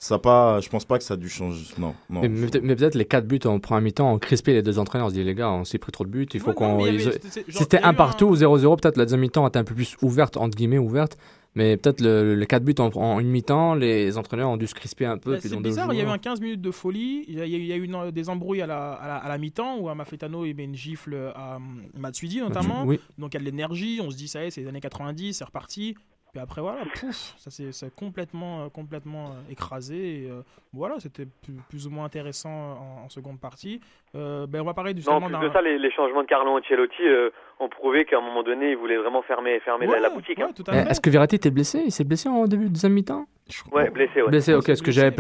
ça pas, je pense pas que ça a dû changer. Non, non. Mais, peut-être les 4 buts en premier mi-temps ont crispé les deux entraîneurs. On se dit, les gars, on s'est pris trop de buts. Il faut qu'on. C'était un partout ou 0-0, peut-être la deuxième mi-temps était un peu plus ouverte, entre guillemets, ouverte. Mais peut-être le, les 4 buts en, une mi-temps, les entraîneurs ont dû se crisper un peu. Bah, c'est bizarre, il y a eu un 15 minutes de folie. Il y a, il y a eu des embrouilles à la, à la, mi-temps où Amafetano met une gifle à Matsuidi notamment. Donc il y a de l'énergie. On se dit, ça y est, c'est les années 90, c'est reparti. Puis après, voilà, pouf, ça s'est complètement, euh, complètement euh, écrasé. Et, euh, voilà, c'était plus, ou moins intéressant en, seconde partie. ben, on va parler du en plus de ça, les, changements de Carlo Ancelotti ont prouvé qu'à un moment donné, il voulait vraiment fermer, fermer la, boutique. Hein. Est-ce que Verratti était blessé? Il s'est blessé en début de deuxième mi-temps? Ouais, blessé, ouais. Blessé, ok. Est-ce que j'avais,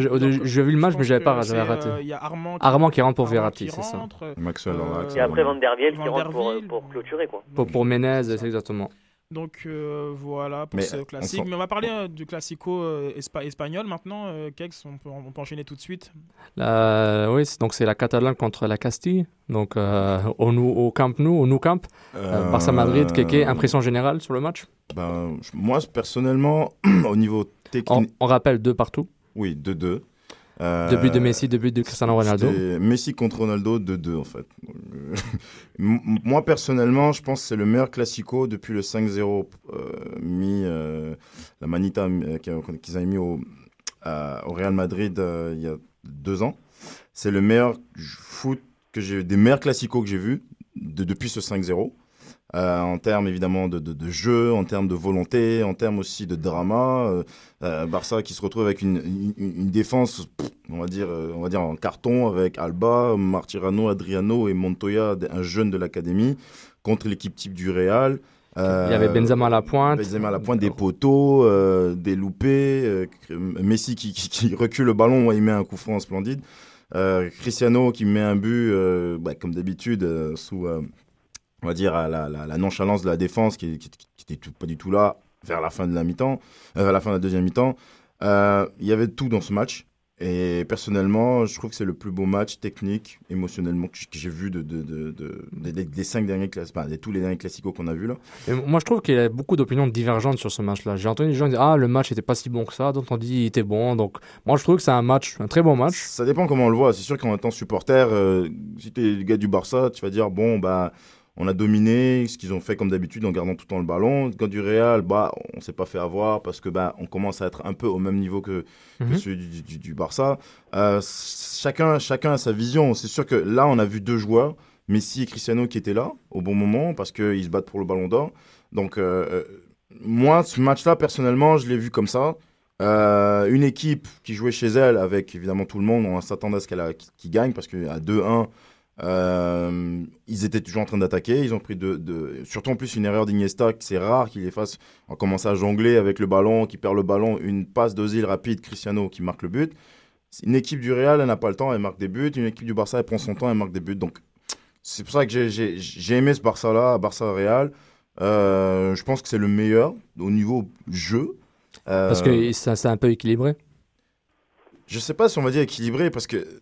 j'ai vu le match, mais j'avais pas raté. Il y a Armand qui, Armand qui rentre pour Verratti, c'est ça. Maxwell Et après Van der Biel qui rentre pour, pour clôturer, quoi. Pour, pour Menez, c'est exactement. Donc euh, voilà pour ce classique. Mais on va parler euh, du classico euh, espagnol maintenant. Kex, on peut, on peut, enchaîner tout de suite. oui, donc c'est la Catalane contre la Castille. Donc au, au, Camp Nou, au Nou Camp. Barça Madrid, Keke, impression générale sur le match? Ben, Moi, personnellement, au niveau technique. On, on rappelle deux partout. Oui, 2-2. Euh, deux buts de Messi, deux buts de Cristiano Ronaldo. Messi contre Ronaldo, 2-2 en fait. Moi personnellement, je pense que c'est le meilleur classico depuis le 5-0 euh, mis, euh, la manita qu'ils ont mis au, au Real Madrid il y a deux ans. C'est le meilleur foot que j'ai, des meilleurs classicos que j'ai vus de, depuis ce 5-0. Euh, en termes évidemment de, de, de, jeu, en termes de volonté, en termes aussi de drama. Euh, euh, Barça qui se retrouve avec une, une, une défense, on va dire, on va dire en carton avec Alba, Martirano, Adriano et Montoya, un jeune de l'académie, contre l'équipe type du Real. Il y avait Benzema à la pointe. Benzema à la pointe, des poteaux, des loupés. Messi qui, qui, qui, recule le ballon, il met un coup franc splendide. Cristiano qui met un but, bah, comme d'habitude, sous on va dire, à la, la, nonchalance de la défense qui n'était pas du tout là vers la fin de la mi-temps, euh, la fin de la deuxième mi-temps. Euh, il y avait tout dans ce match. Et personnellement, je trouve que c'est le plus beau match technique, émotionnellement, que que j'ai vu de, de, de, de- des- des cinq derniers classiques, enfin, des- tous les derniers classicos qu'on a vus là. Et moi, je trouve qu'il y a beaucoup d'opinions divergentes sur ce match-là. J'ai entendu des gens dire Ah, le match n'était pas si bon que ça. D'autres ont dit il était bon. Donc, moi, je trouve que c'est un match, un très bon match. Ça dépend comment on le voit. C'est sûr qu'en étant supporter, euh, si tu es le gars du Barça, tu vas dire bon, bah, on a dominé ce qu'ils ont fait comme d'habitude en gardant tout le temps le ballon. Gars du Real, bah, on s'est pas fait avoir parce que bah, on commence à être un peu au même niveau que, que Mhm. celui du, du- du Barça. Euh, chacun, chacun a sa vision. C'est sûr que là, on a vu deux joueurs, Messi et Cristiano, qui étaient là au bon moment parce qu'ils se battent pour le ballon d'or. Donc, euh, euh, moi, ce match-là, personnellement, je l'ai vu comme ça. Euh, une équipe qui jouait chez elle avec évidemment tout le monde, on s'attendait à ce qu'elle gagne parce qu'à 2-1, euh, ils étaient toujours en train d'attaquer. Ils ont pris de, de- surtout en plus une erreur d'Iniesta, c'est rare qu'il les fasse. On commence à jongler avec le ballon, qui perd le ballon, une passe d'Ozil rapide, Cristiano qui marque le but. Une équipe du Real, elle n'a pas le temps, elle marque des buts. Une équipe du Barça, elle prend son temps, elle marque des buts. Donc c'est pour ça que j'ai- aimé ce Barça-là, Barça-Real. Euh, je pense que c'est le meilleur au niveau jeu. Euh, Parce que ça- c'est un peu équilibré. je sais pas si on va dire équilibré parce que euh,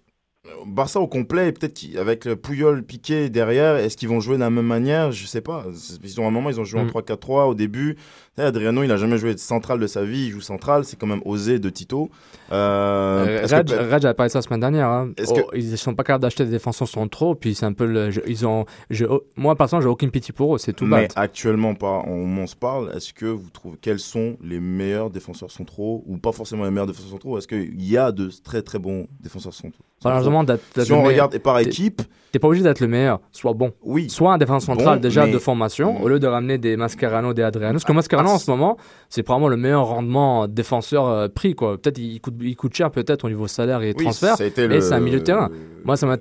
Barça au complet, peut-être avec le Puyol piqué derrière, est-ce qu'ils vont jouer de la même manière? Je sais pas. Ils ont un moment, ils ont joué en Mm. 3-4-3 au début. Sais, Adriano, il a jamais joué de central de sa vie, il joue central, c'est quand même osé de Tito. Euh, Euh, que Raj, Raj a parlé ça la semaine dernière. hein. Oh, que- Ils sont pas capables d'acheter des défenseurs centraux. Puis c'est un peu. Le, je- ils ont, je- oh, moi, par exemple, j'ai aucune pitié pour eux. C'est tout mais bête. actuellement, pas, on, on se parle. Est-ce que vous trouvez quels sont les meilleurs défenseurs centraux ou pas forcément les meilleurs défenseurs centraux Est-ce qu'il y a de très très bons défenseurs centraux Malheureusement, Si on meilleur- regarde par équipe, T'es pas obligé d'être le meilleur. Soit bon. oui. Soit un défenseur central Bon, déjà mais- de formation, au lieu de ramener des Mascherano, des Adriano. Parce que Mascherano, Ah, en ce moment, c'est probablement le meilleur rendement défenseur euh, prix. quoi. Peut-être il coûte, il coûte cher peut-être au niveau salaire et Oui, transfert. mais le- c'est un milieu de terrain. Moi, ça m'a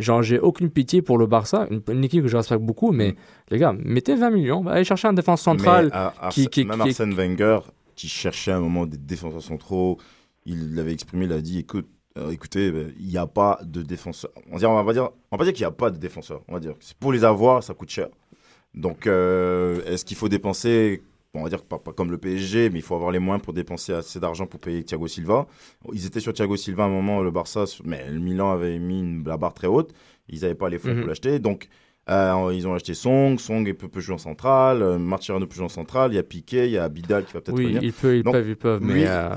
Genre, j'ai aucune pitié pour le Barça, une, une équipe que je respecte beaucoup, mais les gars, mettez 20 millions, allez chercher un défense central. À- qui- qui- même qui- Arsène Wenger, qui cherchait à un moment des défenseurs centraux, il l'avait exprimé, il a dit écoute, euh, écoutez, ben, il n'y a pas de défenseurs. On va dire, on va dire, on va pas dire qu'il n'y a pas de défenseurs. On va dire que c'est pour les avoir, ça coûte cher. Donc, euh, est-ce qu'il faut dépenser On va dire pas, pas comme le PSG, mais il faut avoir les moyens pour dépenser assez d'argent pour payer Thiago Silva. Ils étaient sur Thiago Silva à un moment, le Barça, mais le Milan avait mis une- la barre très haute. Ils n'avaient pas les fonds Mhm. pour l'acheter. Donc, euh, ils ont acheté Song. Song peut, peut jouer en centrale. Euh, Martirano peut jouer en centrale. Il y a Piqué, il y a Abidal qui va peut-être Oui, venir. ils peuvent, ils Donc, peuvent, ils peuvent, mais. oui, euh,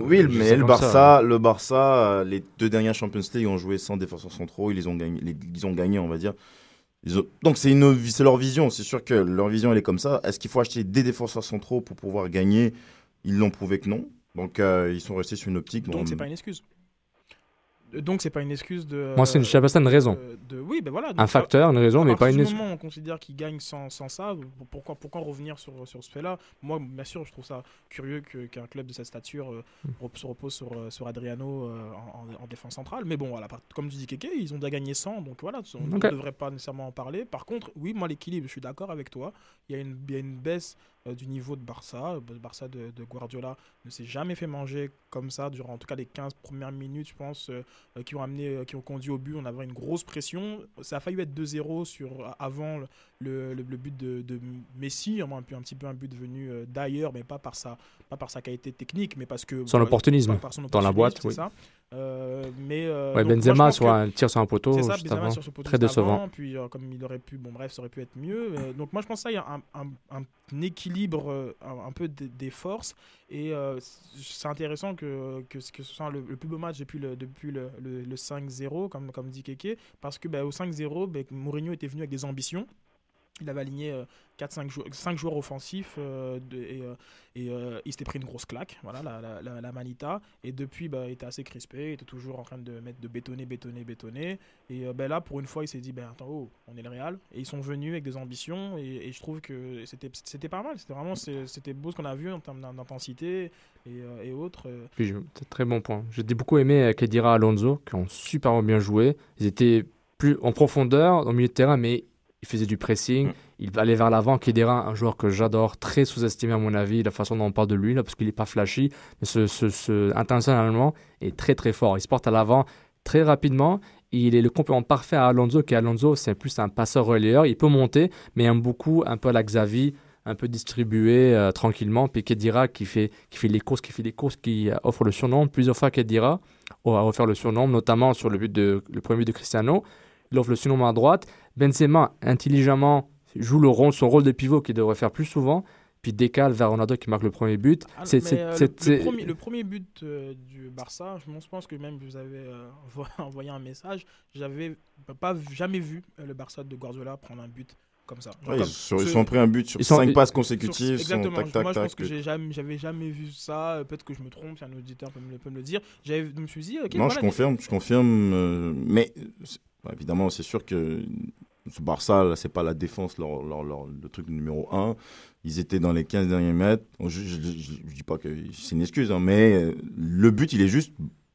Oui, je mais le Barça, ça. le Barça, euh, les deux dernières Champions League ont joué sans défenseurs centraux. Ils les ont gagné, les- ils ont gagné, on va dire. Ils ont- Donc c'est une, c'est leur vision. C'est sûr que leur vision elle est comme ça. Est-ce qu'il faut acheter des défenseurs centraux pour pouvoir gagner? Ils l'ont prouvé que non. Donc euh, ils sont restés sur une optique. Donc bon, c'est pas une excuse. Euh, Donc c'est pas une excuse de. Moi, c'est une- j'appelle ça une raison. euh, de- oui, ben voilà. Un facteur, une raison, mais pas une excuse. moment on considère qu'ils gagnent sans, sans ça, pourquoi, pourquoi revenir sur, sur ce fait-là? Moi, bien sûr, je trouve ça curieux qu'un club de cette stature euh, rep- se repose sur, euh, sur Adriano euh, en, en- en défense centrale. Mais bon, voilà, comme tu dis Keke, ils ont déjà gagné 100, donc voilà, on ne devrait pas nécessairement en parler. Par contre, oui, moi, l'équilibre, je suis d'accord avec toi. Il y a une, il y a une baisse euh, du niveau de Barça. Le Barça de, Guardiola ne s'est jamais fait manger comme ça durant en tout cas les 15 premières minutes, je pense, euh, euh, qui ont amené, euh, qui ont conduit au but. On avait une grosse pression. Ça a failli être 2-0 sur avant le, le, le- le but de, de Messi, un, peu, un petit peu un but venu euh, d'ailleurs, mais pas par sa pas par sa qualité technique, mais parce que Son bon, opportunisme par- par son dans la boîte, oui. ça. Euh, mais euh, Ouais, donc, moi, Benzema pense sur que- un tir sur un poteau ça, juste avant. sur poteau Très juste décevant. avant, puis euh, comme il aurait pu, bon bref, ça aurait pu être mieux. Euh, donc moi je pense que ça, il y a un, un- un équilibre un, un peu des, des forces. Et c'est intéressant que, que, ce- que ce soit le, le plus beau match depuis le, depuis le, le- le 5-0, comme, comme dit Keke, parce que bah, au 5-0, bah, Mourinho était venu avec des ambitions. Il avait aligné 4-5 joueurs, 5 joueurs offensifs euh, et, euh, euh, il s'était pris une grosse claque, voilà, la, la, Manita. Et depuis, bah, il était assez crispé, il était toujours en train de mettre de bétonner, bétonner, bétonner. Et euh, ben là, pour une fois, il s'est dit, ben attends, oh, on est le Real. Et ils sont venus avec des ambitions. Et, je trouve que c'était pas mal. C'était vraiment c'était beau ce qu'on a vu en termes d'in- d'intensité et, euh, et autres. euh. Très bon point. J'ai beaucoup aimé euh, Kedira Alonso, qui ont super bien joué. Ils étaient plus en profondeur, au milieu de terrain, mais ils faisaient du pressing. Mm. Ils allaient vers l'avant. Kedira, un joueur que j'adore, très sous-estimé à mon avis, la façon dont on parle de lui, là, parce qu'il n'est pas flashy, mais ce, ce, ce internationalement est très très fort. Il se porte à l'avant très rapidement. Il est le complément parfait à Alonso, qui Alonso, c'est plus un passeur relayeur. Il peut monter, mais aime beaucoup, un peu à la Xavi, un peu distribué euh, tranquillement. Puis Kedira qui fait, qui fait les courses, qui fait les courses, qui euh, offre le surnom plusieurs fois Kedira a refaire le surnom, notamment sur le, but de, le premier but de Cristiano. Il offre le surnom à droite. Benzema, intelligemment, joue le rôle, son rôle de pivot qu'il devrait faire plus souvent puis décale vers Ronaldo qui marque le premier but. Ah, c'est, euh, le, premier, le premier but euh, du Barça, je pense- que même vous avez euh, envo- envoyé un message. J'avais pas jamais vu le Barça de Guardiola prendre un but comme ça. Genre Ouais, comme ils, sont, ils ce- sont pris un but sur Ils sont- 5 passes consécutives. Exactement. tac, tac, Moi, je tac. pense que j'ai jamais, j'avais jamais vu ça. Peut-être que je me trompe. Si un auditeur peut me, le- peut me le dire. J'avais, je me suis dit, ok, Non, voilà, je confirme, je confirme. euh, mais c'est- bah, évidemment, c'est sûr que ce Barça, là, c'est pas la défense, le truc numéro 1. Ils étaient dans les 15 derniers mètres. Je, je dis pas que c'est une excuse, hein, mais euh, le but, il est juste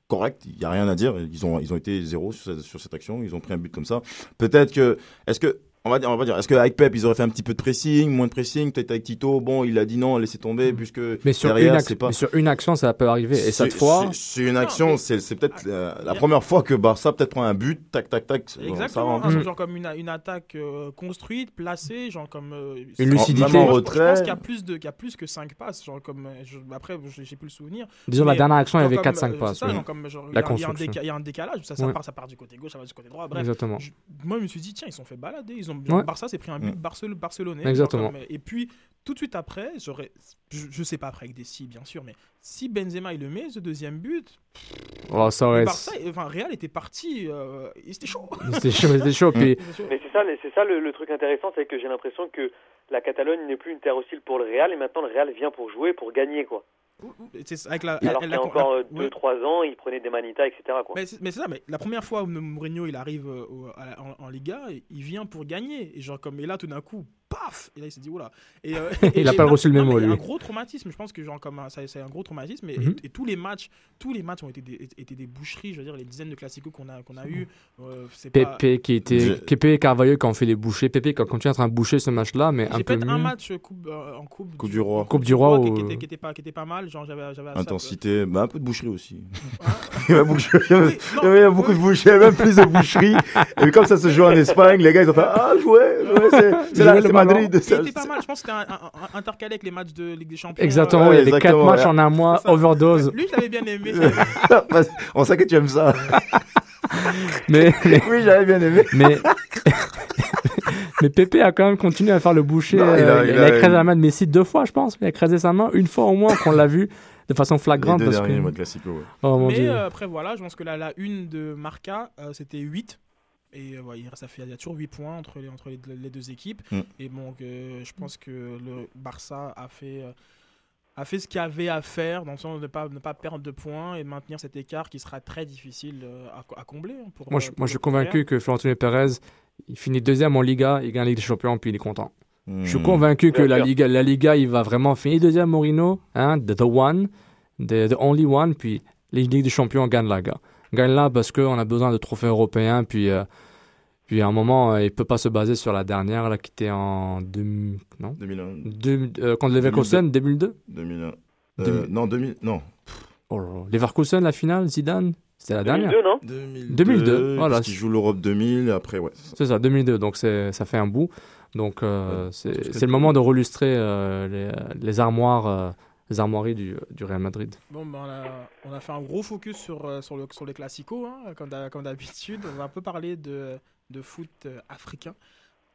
correct. Il n'y a rien à dire. Ils ont, ils ont été zéro sur cette action. Ils ont pris un but comme ça. Peut-être que. Est-ce que. On va dire, on va dire, est-ce qu'avec Pep, ils auraient fait un petit peu de pressing, moins de pressing? Peut-être avec Tito, bon, il a dit non, laissez tomber, puisque mais, sur derrière, une c'est ac- pas. mais sur une action, ça peut arriver. Et cette fois, c'est- une action, c'est c'est peut-être la, la première fois que Barça peut-être prend un but, tac, tac, tac. ça Exactement, rentre. hein, Mm. genre comme une, une attaque euh, construite, placée, genre comme euh, Une lucidité. Je- en Je retrait. pense qu'il y a plus de, qu'il y a plus que 5 passes, genre comme euh, je- après je- j'ai plus le souvenir. disons, la dernière action, il y avait comme, 4-5 euh, passes. ça, ouais. genre comme, genre, La il y a- il y a un construction. déca- il y a un décalage, ça, ça Ouais. part, ça part du côté gauche, ça va du côté droit. Bref, Exactement. je- moi je me suis dit tiens ils sont fait balader, ils ont Ouais. Barça s'est pris un but Mm. Barcel- barcelonais. genre Exactement. et puis tout de suite après, j'aurais, je, je sais pas après avec des si bien sûr, mais si Benzema il le met ce deuxième but, Oh, ça aurait. Barça, enfin Real était parti, euh, c'était chaud. C'était chaud, c'était chaud. Puis, C'était chaud. Mais c'est ça, le- c'est ça le, le truc intéressant, c'est que j'ai l'impression que la Catalogne n'est plus une terre hostile pour le Real et maintenant le Real vient pour jouer, pour gagner quoi. Avec la, Alors qu'il y a encore la- 2-3 ans, il prenait des manitas, etc. Quoi. Mais c'est ça, mais la première fois où Mourinho il arrive euh, au- à la- en, en Liga, il vient pour gagner. Et genre comme et là tout d'un coup, paf Et là il s'est dit oula. Et, euh, Il a et- pas reçu le mémo, mais il y a lui. un gros traumatisme. Je pense que genre comme ça c'est un gros traumatisme. Et, Mhm. et tous les matchs, tous les matchs ont été des, étaient des boucheries. Je veux dire les dizaines de classicos qu'on a qu'on a eu. euh, c'est pas. Pepe qui était. Je- Pepe et Carvalho qui ont fait les bouchées. Pepe qui a continué à être un boucher ce match-là, mais un peu peut-être un mieux. match euh, coupe, euh, en coupe, Coupe du Roi. Coupe du Roi qui, ou- qui était, qui était pas qui était pas mal. Genre j'avais assez- Intensité, bah, un peu de boucherie aussi. Il y avait, boucherie, il y avait- Oui, il y avait beaucoup de boucherie, même plus de boucherie. Et comme ça se joue en Espagne, les gars ils ont fait Ah, jouer, jouer, c'est-. Madrid. Il ça- était pas mal. Je pense que c'était un, un- un- intercalé avec les matchs de Ligue des Champions. Exactement, Ouais, il y avait 4 exactement, matchs en un mois, overdose. Lui, je l'avais bien aimé. On sait que tu aimes ça. Mais, mais, Oui, j'avais bien aimé. mais, mais Pepe a quand même continué à faire le boucher. Non, il a- euh, il il, a, a- écrasé la main de Messi deux fois, je pense. Il a écrasé sa main une fois au moins qu'on l'a vu de façon Les flagrante. deux parce derniers que... mois de Classico. ouais. Oh mon Mais dieu. euh, après, voilà, je pense que la, la une de Marca, euh, c'était 8. Et euh, ouais, ça fait, il y a toujours 8 points entre les, entre les, les deux équipes. Mm. Et bon, euh, je pense que le Barça a fait, euh, a fait ce qu'il y avait à faire, dans le sens de ne pas, ne pas perdre de points et de maintenir cet écart qui sera très difficile à, à combler. hein, pour, Moi, je, pour moi, je suis convaincu que Florentino Pérez, il finit deuxième en Liga, il gagne la Ligue des Champions, puis il est content. Je suis Hmm. convaincu que la. Liga, la Liga, il va vraiment finir deuxième Morino, hein, the, the one, the, the only one, puis les Ligue des Champions gagne la Liga. Gagne là parce qu'on a besoin de trophées européens, puis, euh, puis à un moment, euh, il peut pas se baser sur la dernière, là, qui était en deux, non? 2001. Deux- euh, contre Leverkusen, 2002 2001. Deux? Euh, non, 2000, non. oh. Leverkusen, la finale, Zidane, c'était la dernière. 2002, non 2002. 2002, voilà. Qui joue l'Europe 2000, et après, ouais. c'est ça. C'est ça, 2002, donc c'est- ça fait un bout. Donc euh, c'est c'est le moment de relustrer euh, les, les armoires, euh, les armoiries du, du Real Madrid. Bon, ben, on, a, on a fait un gros focus sur, sur, le, sur les classicos, hein, comme d'ha- comme d'habitude. On va un peu parler de, de foot africain.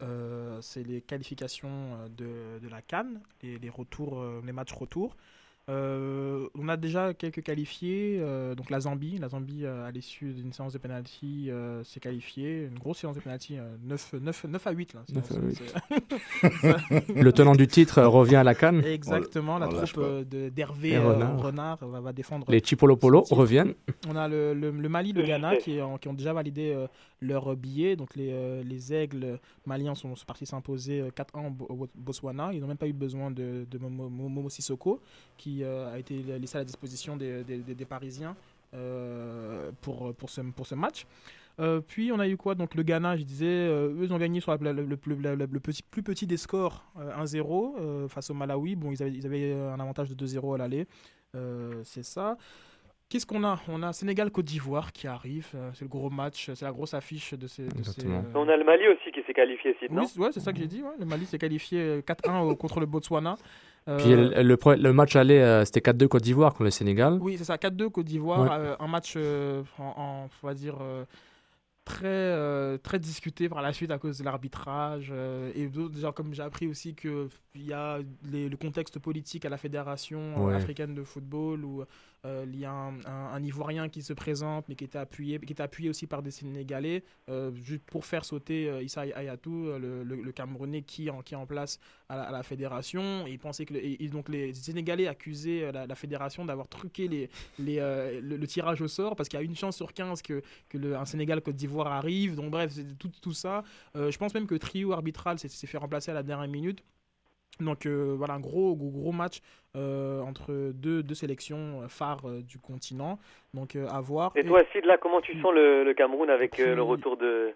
Euh, c'est les qualifications de, de la Cannes, les, les retours, les matchs retour. Euh, on a déjà quelques qualifiés, euh, donc la Zambie. La Zambie, euh, à l'issue d'une séance de penalty, euh, s'est qualifiée. Une grosse séance de penalty, euh, 9, 9, 9 à 8. Là, C'est- 9 à c'est- c'est- Le tenant du titre revient à la canne. Exactement, la on lâche troupe euh, d'Hervé euh, Renard. Renard va, va défendre Les Chipolopolo reviennent. on a le, le- le Mali, le Ghana qui, est en- qui ont déjà validé euh, leur billet. Donc les, euh, les aigles maliens sont, sont partis s'imposer euh, 4-1 au Bo- au Botswana. Ils n'ont même pas eu besoin de, de Momo, Momo Sissoko qui euh, a été laissé à la disposition des, des- des- des Parisiens euh, pour, pour, ce, pour ce match. Euh, puis on a eu quoi? Donc le Ghana, je disais, euh, eux ils ont gagné sur la- la- le, le- la- la- le petit, plus petit des scores, euh, 1-0 euh, face au Malawi. Bon, ils avaient, ils avaient un avantage de 2-0 à l'aller, Euh, c'est ça. Qu'est-ce qu'on a? On a Sénégal-Côte d'Ivoire qui arrive. euh, c'est le gros match, c'est la grosse affiche de ces. de ces, euh, On a le Mali aussi qui s'est qualifié, non Oui, c'est- ouais, c'est ça que j'ai dit. ouais. Le Mali s'est qualifié euh, 4-1 au- contre le Botswana. Euh, Puis le, le pre- le match aller, euh, c'était 4-2 Côte d'Ivoire contre le Sénégal. Oui, c'est ça, 4-2 Côte d'Ivoire. Ouais. euh, un match, euh, en, en- on va dire, euh, très, euh, très discuté par la suite à cause de l'arbitrage. euh, et genre, comme j'ai appris aussi qu'il y a les- le contexte politique à la Fédération euh, Ouais. africaine de football où euh, il y a un, Ivoirien qui se présente, mais qui était appuyé, qui était appuyé aussi par des Sénégalais, euh, juste pour faire sauter euh, Issa Hayatou, euh, le, Camerounais qui, est en place à la, fédération. Et pensaient que donc les Sénégalais accusaient la, fédération d'avoir truqué le, tirage au sort parce qu'il y a une chance sur 15 que, un Sénégal-Côte d'Ivoire arrive. Donc bref, tout, tout ça. Je pense même que trio arbitral s'est fait remplacer à la dernière minute. Donc euh, voilà, un gros, gros, gros match euh, entre deux, deux sélections euh, phares euh, du continent. Donc à voir. Et toi, Sid, là, comment tu sens le, le Cameroun avec le retour de,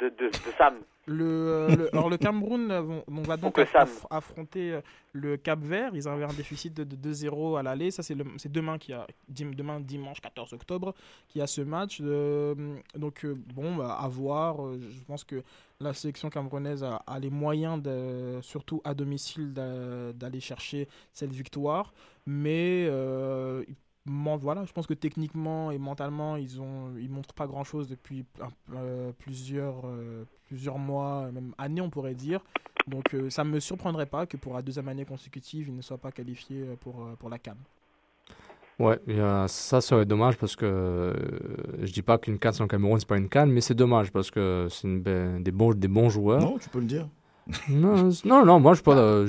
de, de, de Sam? Le, euh, le- alors le Cameroun euh, vont- on va donc aff- affronter euh, le Cap Vert. Ils avaient un déficit de, de 2-0 à l'aller. Ça c'est demain qui a demain dimanche 14 octobre qui a ce match. Euh, donc bon bah, à voir. Je pense que la sélection camerounaise a, a les moyens de, surtout à domicile d'a- d'aller chercher cette victoire. Mais euh, voilà, je pense que techniquement et mentalement, ils ont, ils montrent pas grand chose depuis un- euh, plusieurs, euh, plusieurs mois, même années, on pourrait dire. Donc, euh, ça me surprendrait pas que pour la deuxième année consécutive, ils ne soient pas qualifiés euh, pour, pour la CAN. Ouais, euh, ça serait dommage parce que euh, je dis pas qu'une canne sans Cameroun c'est pas une canne, mais c'est dommage parce que c'est une be- des bons des bons joueurs. Non, tu peux le dire. non, non, non, moi je euh,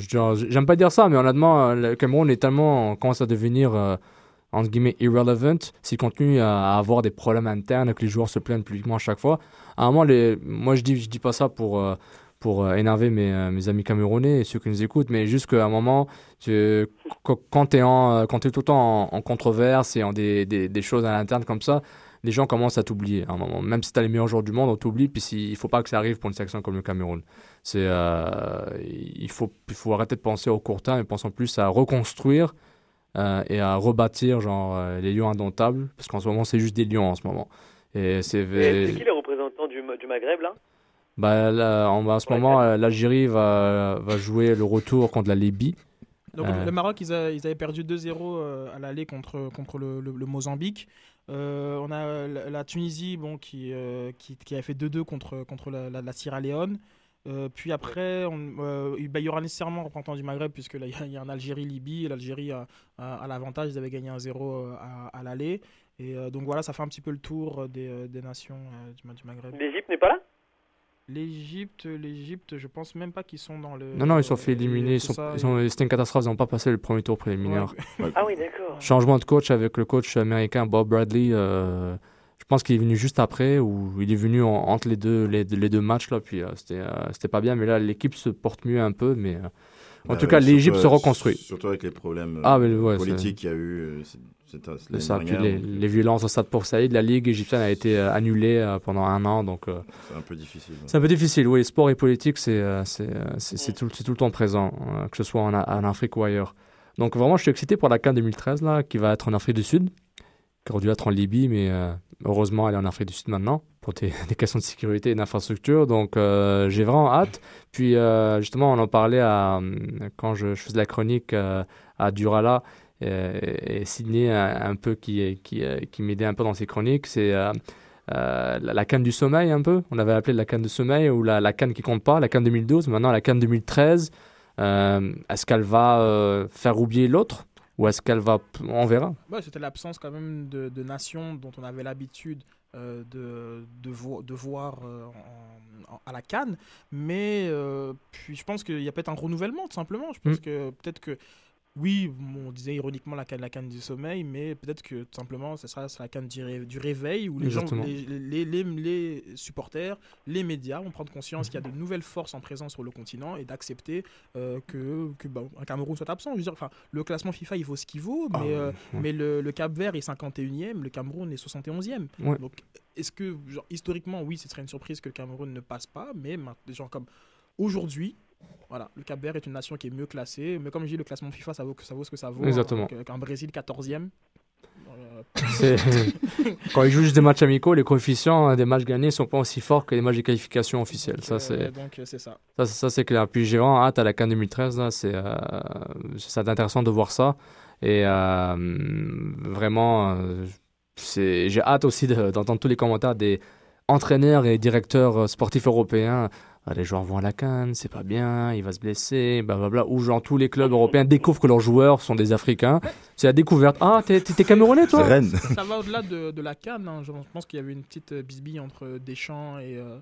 j'aime pas dire ça, mais honnêtement, le Cameroun est tellement commence à devenir euh, entre guillemets irrelevant s'il continue à, avoir des problèmes internes que les joueurs se plaignent publiquement à chaque fois. À un moment, moi je dis je dis pas ça pour euh, pour euh, énerver mes, euh, mes amis camerounais et ceux qui nous écoutent, mais juste qu'à un moment, quand tu es, en, tout le temps en, en controverse et en des, choses à l'interne comme ça, les gens commencent à t'oublier à un moment. Même si tu as les meilleurs joueurs du monde, on t'oublie, puis il faut pas que ça arrive pour une sélection comme le Cameroun. Il, faut, il faut arrêter de penser au court terme et penser plus à reconstruire euh, et à rebâtir genre, euh, les lions indomptables, parce qu'en ce moment, c'est juste des lions en ce moment. Et c'est... Qui les représentants du, du Maghreb, là? Bah, là, en, en ce moment, euh, l'Algérie va, va jouer le retour contre la Libye. Donc, Euh, le Maroc, ils, a- ils avaient perdu 2-0 euh, à l'aller contre, contre le, le- le Mozambique. Euh, on a la, la Tunisie bon, qui, euh, qui, qui a fait 2-2 contre, contre la, la- la Sierra Leone. Euh, puis après, on- euh, il bah, il y aura nécessairement un représentant du Maghreb, puisque là, il y a- il y, a un Algérie-Libye. L'Algérie a, a- a l'avantage, ils avaient gagné 1-0 euh, à, à l'aller. Et euh, donc voilà, ça fait un petit peu le tour des, des nations euh, du, du Maghreb. L'Égypte n'est pas là? L'Égypte, l'Égypte, je pense même pas qu'ils sont dans le. Non, non, ils sont fait éliminer. C'était une catastrophe. Ils n'ont pas passé le premier tour préliminaire. Ah oui, d'accord. Changement de coach avec le coach américain Bob Bradley. Je pense qu'il est venu juste après ou il est venu en- entre les deux, les, les deux matchs. Là, puis euh, c'était euh, c'était pas bien. Mais là, l'équipe se porte mieux un peu. Mais euh, en Bah, tout cas, l'Égypte se reconstruit. Surtout avec les problèmes Ah, mais ouais, c'est- politiques qu'il y a eu. c'est- c'est un- C'est l'année ça, puis dernière, les, violences au stade pour Saïd, la ligue égyptienne a été annulée pendant un an, donc C'est un peu difficile. ouais. c'est un peu difficile. Oui, sport et politique, c'est c'est c'est- c'est tout, c'est tout le temps présent, que ce soit en, Afrique ou ailleurs. Donc vraiment, je suis excité pour la CAN 2013 là, qui va être en Afrique du Sud, qui aurait dû être en Libye, mais euh, heureusement, elle est en Afrique du Sud maintenant pour des, questions de sécurité et d'infrastructure. Donc euh, j'ai vraiment hâte. Puis euh, justement, on en parlait à, euh, quand je, faisais la chronique à Durala euh, et Sydney un, peu qui, qui, qui m'aidait un peu dans ses chroniques. C'est la, canne du sommeil un peu. On avait appelé la canne du sommeil ou la, la canne qui compte pas, la canne 2012. Maintenant, la canne 2013. euh, est-ce qu'elle va faire oublier l'autre? Ou est-ce qu'elle va... On verra. Ouais, c'était l'absence quand même de, de nations dont on avait l'habitude euh, de, de, vo- de voir euh, en- en- à la Cannes. Mais euh, puis je pense qu'il y a peut-être un renouvellement, tout simplement. Je pense Mm. que peut-être que, oui, on disait ironiquement la canne, la canne du sommeil, mais peut-être que tout simplement, ce sera la canne du, ré- du réveil où les, gens, les, les, les, les supporters, les médias vont prendre conscience qu'il y a de nouvelles forces en présence sur le continent et d'accepter euh, que, que bah, un Cameroun soit absent. Je veux dire, enfin, le classement FIFA, il vaut ce qu'il vaut, Ah, mais, euh, ouais. mais le, le Cap Vert est 51e, le Cameroun est 71e. Ouais. Donc, est-ce que, genre, historiquement, oui, ce serait une surprise que le Cameroun ne passe pas, mais genre, comme aujourd'hui, voilà, le Cap Vert est une nation qui est mieux classée, mais comme je dis, le classement FIFA, ça vaut, que- ça vaut ce que ça vaut. Exactement. Donc, euh, un Brésil 14e. C'est- Quand ils jouent juste des matchs amicaux, les coefficients hein, des matchs gagnés sont pas aussi forts que les matchs de qualification officiels. Ça, Euh, c'est. donc, euh, c'est ça. Ça, c'est- ça, c'est clair. Puis j'ai vraiment hâte à la CAN 2013. Là, c'est, euh, c'est intéressant de voir ça. Et euh, vraiment, c'est, j'ai hâte aussi de- d'entendre tous les commentaires des entraîneurs et directeurs sportifs européens. Ah, les joueurs vont à la Cannes, c'est pas bien, il va se blesser, blablabla. Ou genre tous les clubs européens découvrent que leurs joueurs sont des Africains. C'est la découverte. Ah, t'es, Camerounais toi Ça va au-delà de, de la canne. hein. Je pense qu'il y avait une petite euh, bisbille entre Deschamps et, euh,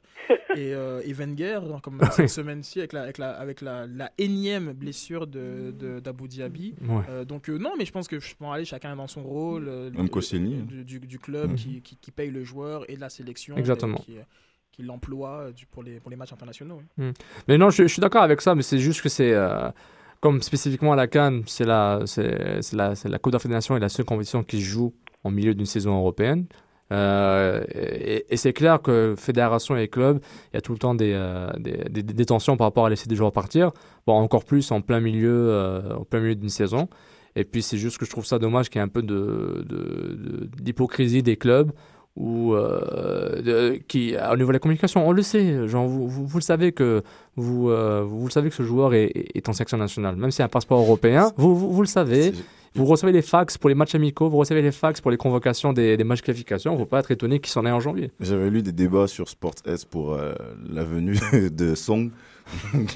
et, euh, et Wenger, hein, comme cette semaine-ci, avec, la, avec, la, avec la, la énième blessure de, de- d'Abu Dhabi. Ouais. Euh, donc, euh, non, mais je pense que je peux aller chacun dans son rôle. euh, Même. Du, du, du club Mhm. qui, qui, qui paye le joueur et de la sélection. Exactement. et Qui, qui l'emploie euh, pour, les, matchs internationaux. Hmm. Mais non, je, suis d'accord avec ça, mais c'est juste que c'est. euh, comme spécifiquement à la Cannes, c'est la, c'est, la, la Coupe et la seule compétition qui se joue en milieu d'une saison européenne. Euh, et, c'est clair que fédération et club, il y a tout le temps des, des, des- tensions par rapport à laisser des joueurs partir. Encore plus en plein milieu, en plein milieu d'une saison. Et puis c'est juste que je trouve ça dommage qu'il y ait un peu de- d'hypocrisie des clubs ou euh, de- qui au niveau de la communication, on le sait, genre vous, vous, vous le savez que vous, euh, vous le savez que ce joueur est, est en section nationale, même a un passeport européen, vous, vous, vous le savez. Vous recevez les fax pour les matchs amicaux, vous recevez les fax pour les convocations des, des matchs qualification. Il ne faut pas être étonné qu'il s'en ait en janvier. J'avais lu des débats sur Sport S pour euh, la venue de Song.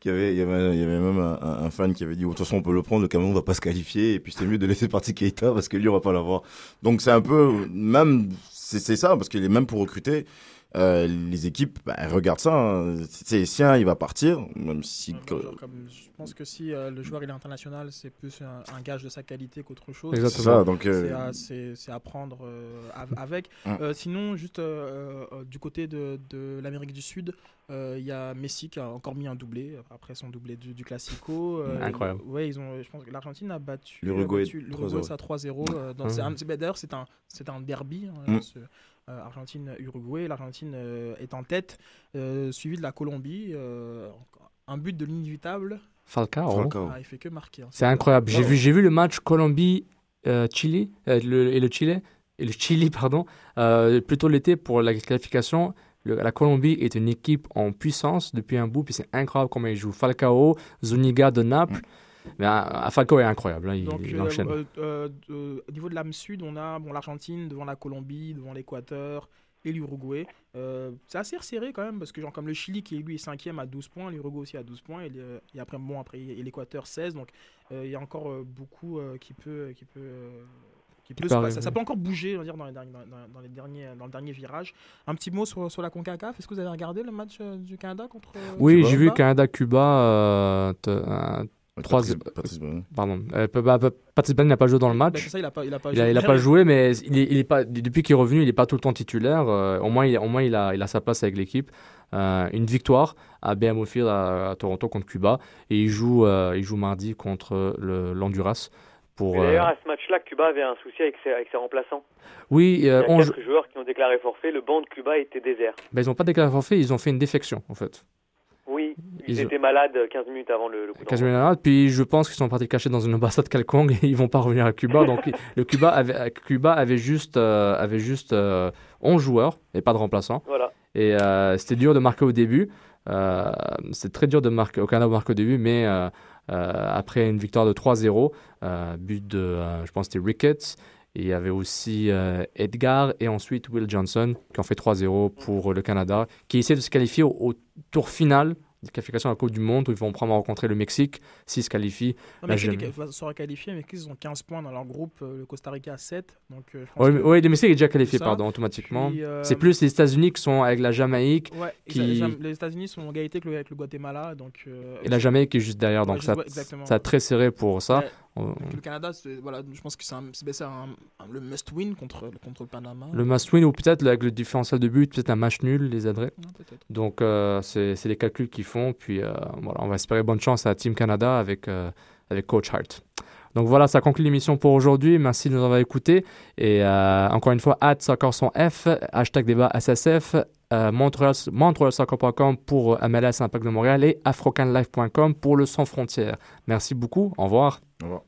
qui, avait, il, y avait, il y avait même un, un fan qui avait dit, de toute façon, on peut le prendre, le Cameroun va pas se qualifier, et puis c'est mieux de laisser partir Keita parce que lui, on va pas l'avoir. Donc c'est un peu, même, c'est c'est ça, parce qu'il est même pour recruter, euh, les équipes, bah, regardent ça. hein. C'est si un, il va partir, même si. Comme- je pense que si euh, le joueur il est international, c'est plus un, un gage de sa qualité qu'autre chose. Exactement. C'est ça, donc, C'est euh, à, c'est- c'est à prendre euh, av- avec. Sinon, juste euh, euh, du côté de, de l'Amérique du Sud, euh, il y a Messi qui a encore mis un doublé après son doublé du, du Classico. Euh, Incroyable. ouais, ils ont, je pense que l'Argentine a battu L'Uruguay, l'Uruguay 3-0. ça 3-0. euh, dans- Hum. c'est un- c'est- bah, D'ailleurs, c'est un, c'est un derby. hein, ce- euh, Argentine-Uruguay. L'Argentine euh, est en tête, euh, suivi de la Colombie. euh, un but de l'inévitable. Falcao. Falcao. Ah, il fait que marquer. hein. C'est incroyable. J'ai vu, j'ai vu le match Colombie-Chili et le Chili, et le Chili pardon, euh, plutôt l'été pour la qualification. Le- la Colombie est une équipe en puissance depuis un bout, puis c'est incroyable comment ils jouent. Falcao, Zuniga de Naples. Mais euh, Falcao est incroyable, hein, il, Donc, il euh, enchaîne. euh, euh, euh, au niveau de l'âme sud, on a bon, l'Argentine devant la Colombie, devant l'Équateur et l'Uruguay. Euh, c'est assez resserré quand même, parce que genre comme le Chili qui lui est cinquième à 12 points, l'Uruguay aussi à 12 points, et, le- et après, bon, après et l'Équateur 16. Donc euh, il y a encore euh, beaucoup euh, qui peut... Qui peut euh, qui peut ça, peut encore bouger on va dire, dans, les derniers, dans, dans- dans les derniers, dans le dernier virage. Un petit mot sur, sur la CONCACAF. Est-ce que vous avez regardé le match euh, du Canada contre euh, Oui, j'ai vu Canada-Cuba. Euh, te- un- trois- Patrice- Patrice Bain. Pardon. Euh, bah, Patrice Bain n'a pas joué dans le match. Bah, ça, il a pas- joué. il a pas joué, mais il est, il est pas, depuis qu'il est revenu, il n'est pas tout le temps titulaire. Euh, au moins, il, au moins il, a, il a sa place avec l'équipe. Euh, une victoire à BMO Field à, à Toronto contre Cuba. Et il joue, euh, il joue mardi contre l'Honduras. D'ailleurs, à ce match-là, Cuba avait un souci avec ses, avec ses remplaçants. oui, Il y a on quatre jou- joueurs qui ont déclaré forfait. Le banc de Cuba était désert. ben, ils n'ont pas déclaré forfait, ils ont fait une défection en fait. Ils, étaient malades 15 minutes avant le, le coup d'envoi. Quasiment malade. Puis je pense qu'ils sont partis cachés dans une ambassade quelconque et ils vont pas revenir à Cuba. Donc le Cuba avait, Cuba avait juste, euh, avait juste euh, 11 joueurs et pas de remplaçants. Voilà. Et euh, c'était dur de marquer au début. Euh, c'est très dur de marquer au Canada de marquer au début, mais euh, euh, après une victoire de 3-0, euh, but de, euh, je pense c'était Ricketts, et il y avait aussi euh, Edgar et ensuite Will Johnson qui ont fait 3-0 pour le Canada, qui essaie de se qualifier au, au tour final de qualification à la Coupe du Monde où ils vont prendre à rencontrer le Mexique s'ils se qualifient. Gem- qui sera qualifié, mais ils ont 15 points dans leur groupe, euh, le Costa Rica a 7. Donc, euh, Oui, mais- le Mexique est déjà qualifié, pardon, automatiquement. Euh, C'est plus les États-Unis qui sont avec la Jamaïque. Ouais, qui... les États-Unis sont en égalité avec le, avec le Guatemala. Donc, euh, Et la Jamaïque est juste derrière, donc ça, ça très serré pour ça. Ouais. On- Donc, le Canada, voilà, je pense que c'est un- c'est c'est un- un- le must-win contre, contre le Panama. Le must win ou peut-être le- avec le différentiel de but, peut-être un match nul, les adresses. Donc euh, c'est c'est les calculs qu'ils font. Puis euh, voilà, on va espérer bonne chance à Team Canada avec, euh, avec Coach Hart. Donc voilà, ça conclut l'émission pour aujourd'hui. Merci de nous avoir écoutés. Et euh, encore une fois, at F, hashtag débat SSF, euh, Montreal, montrealsoccer.com pour MLS Impact de Montréal et afrocanlife.com pour le Sans Frontières. Merci beaucoup. Au revoir. Au revoir.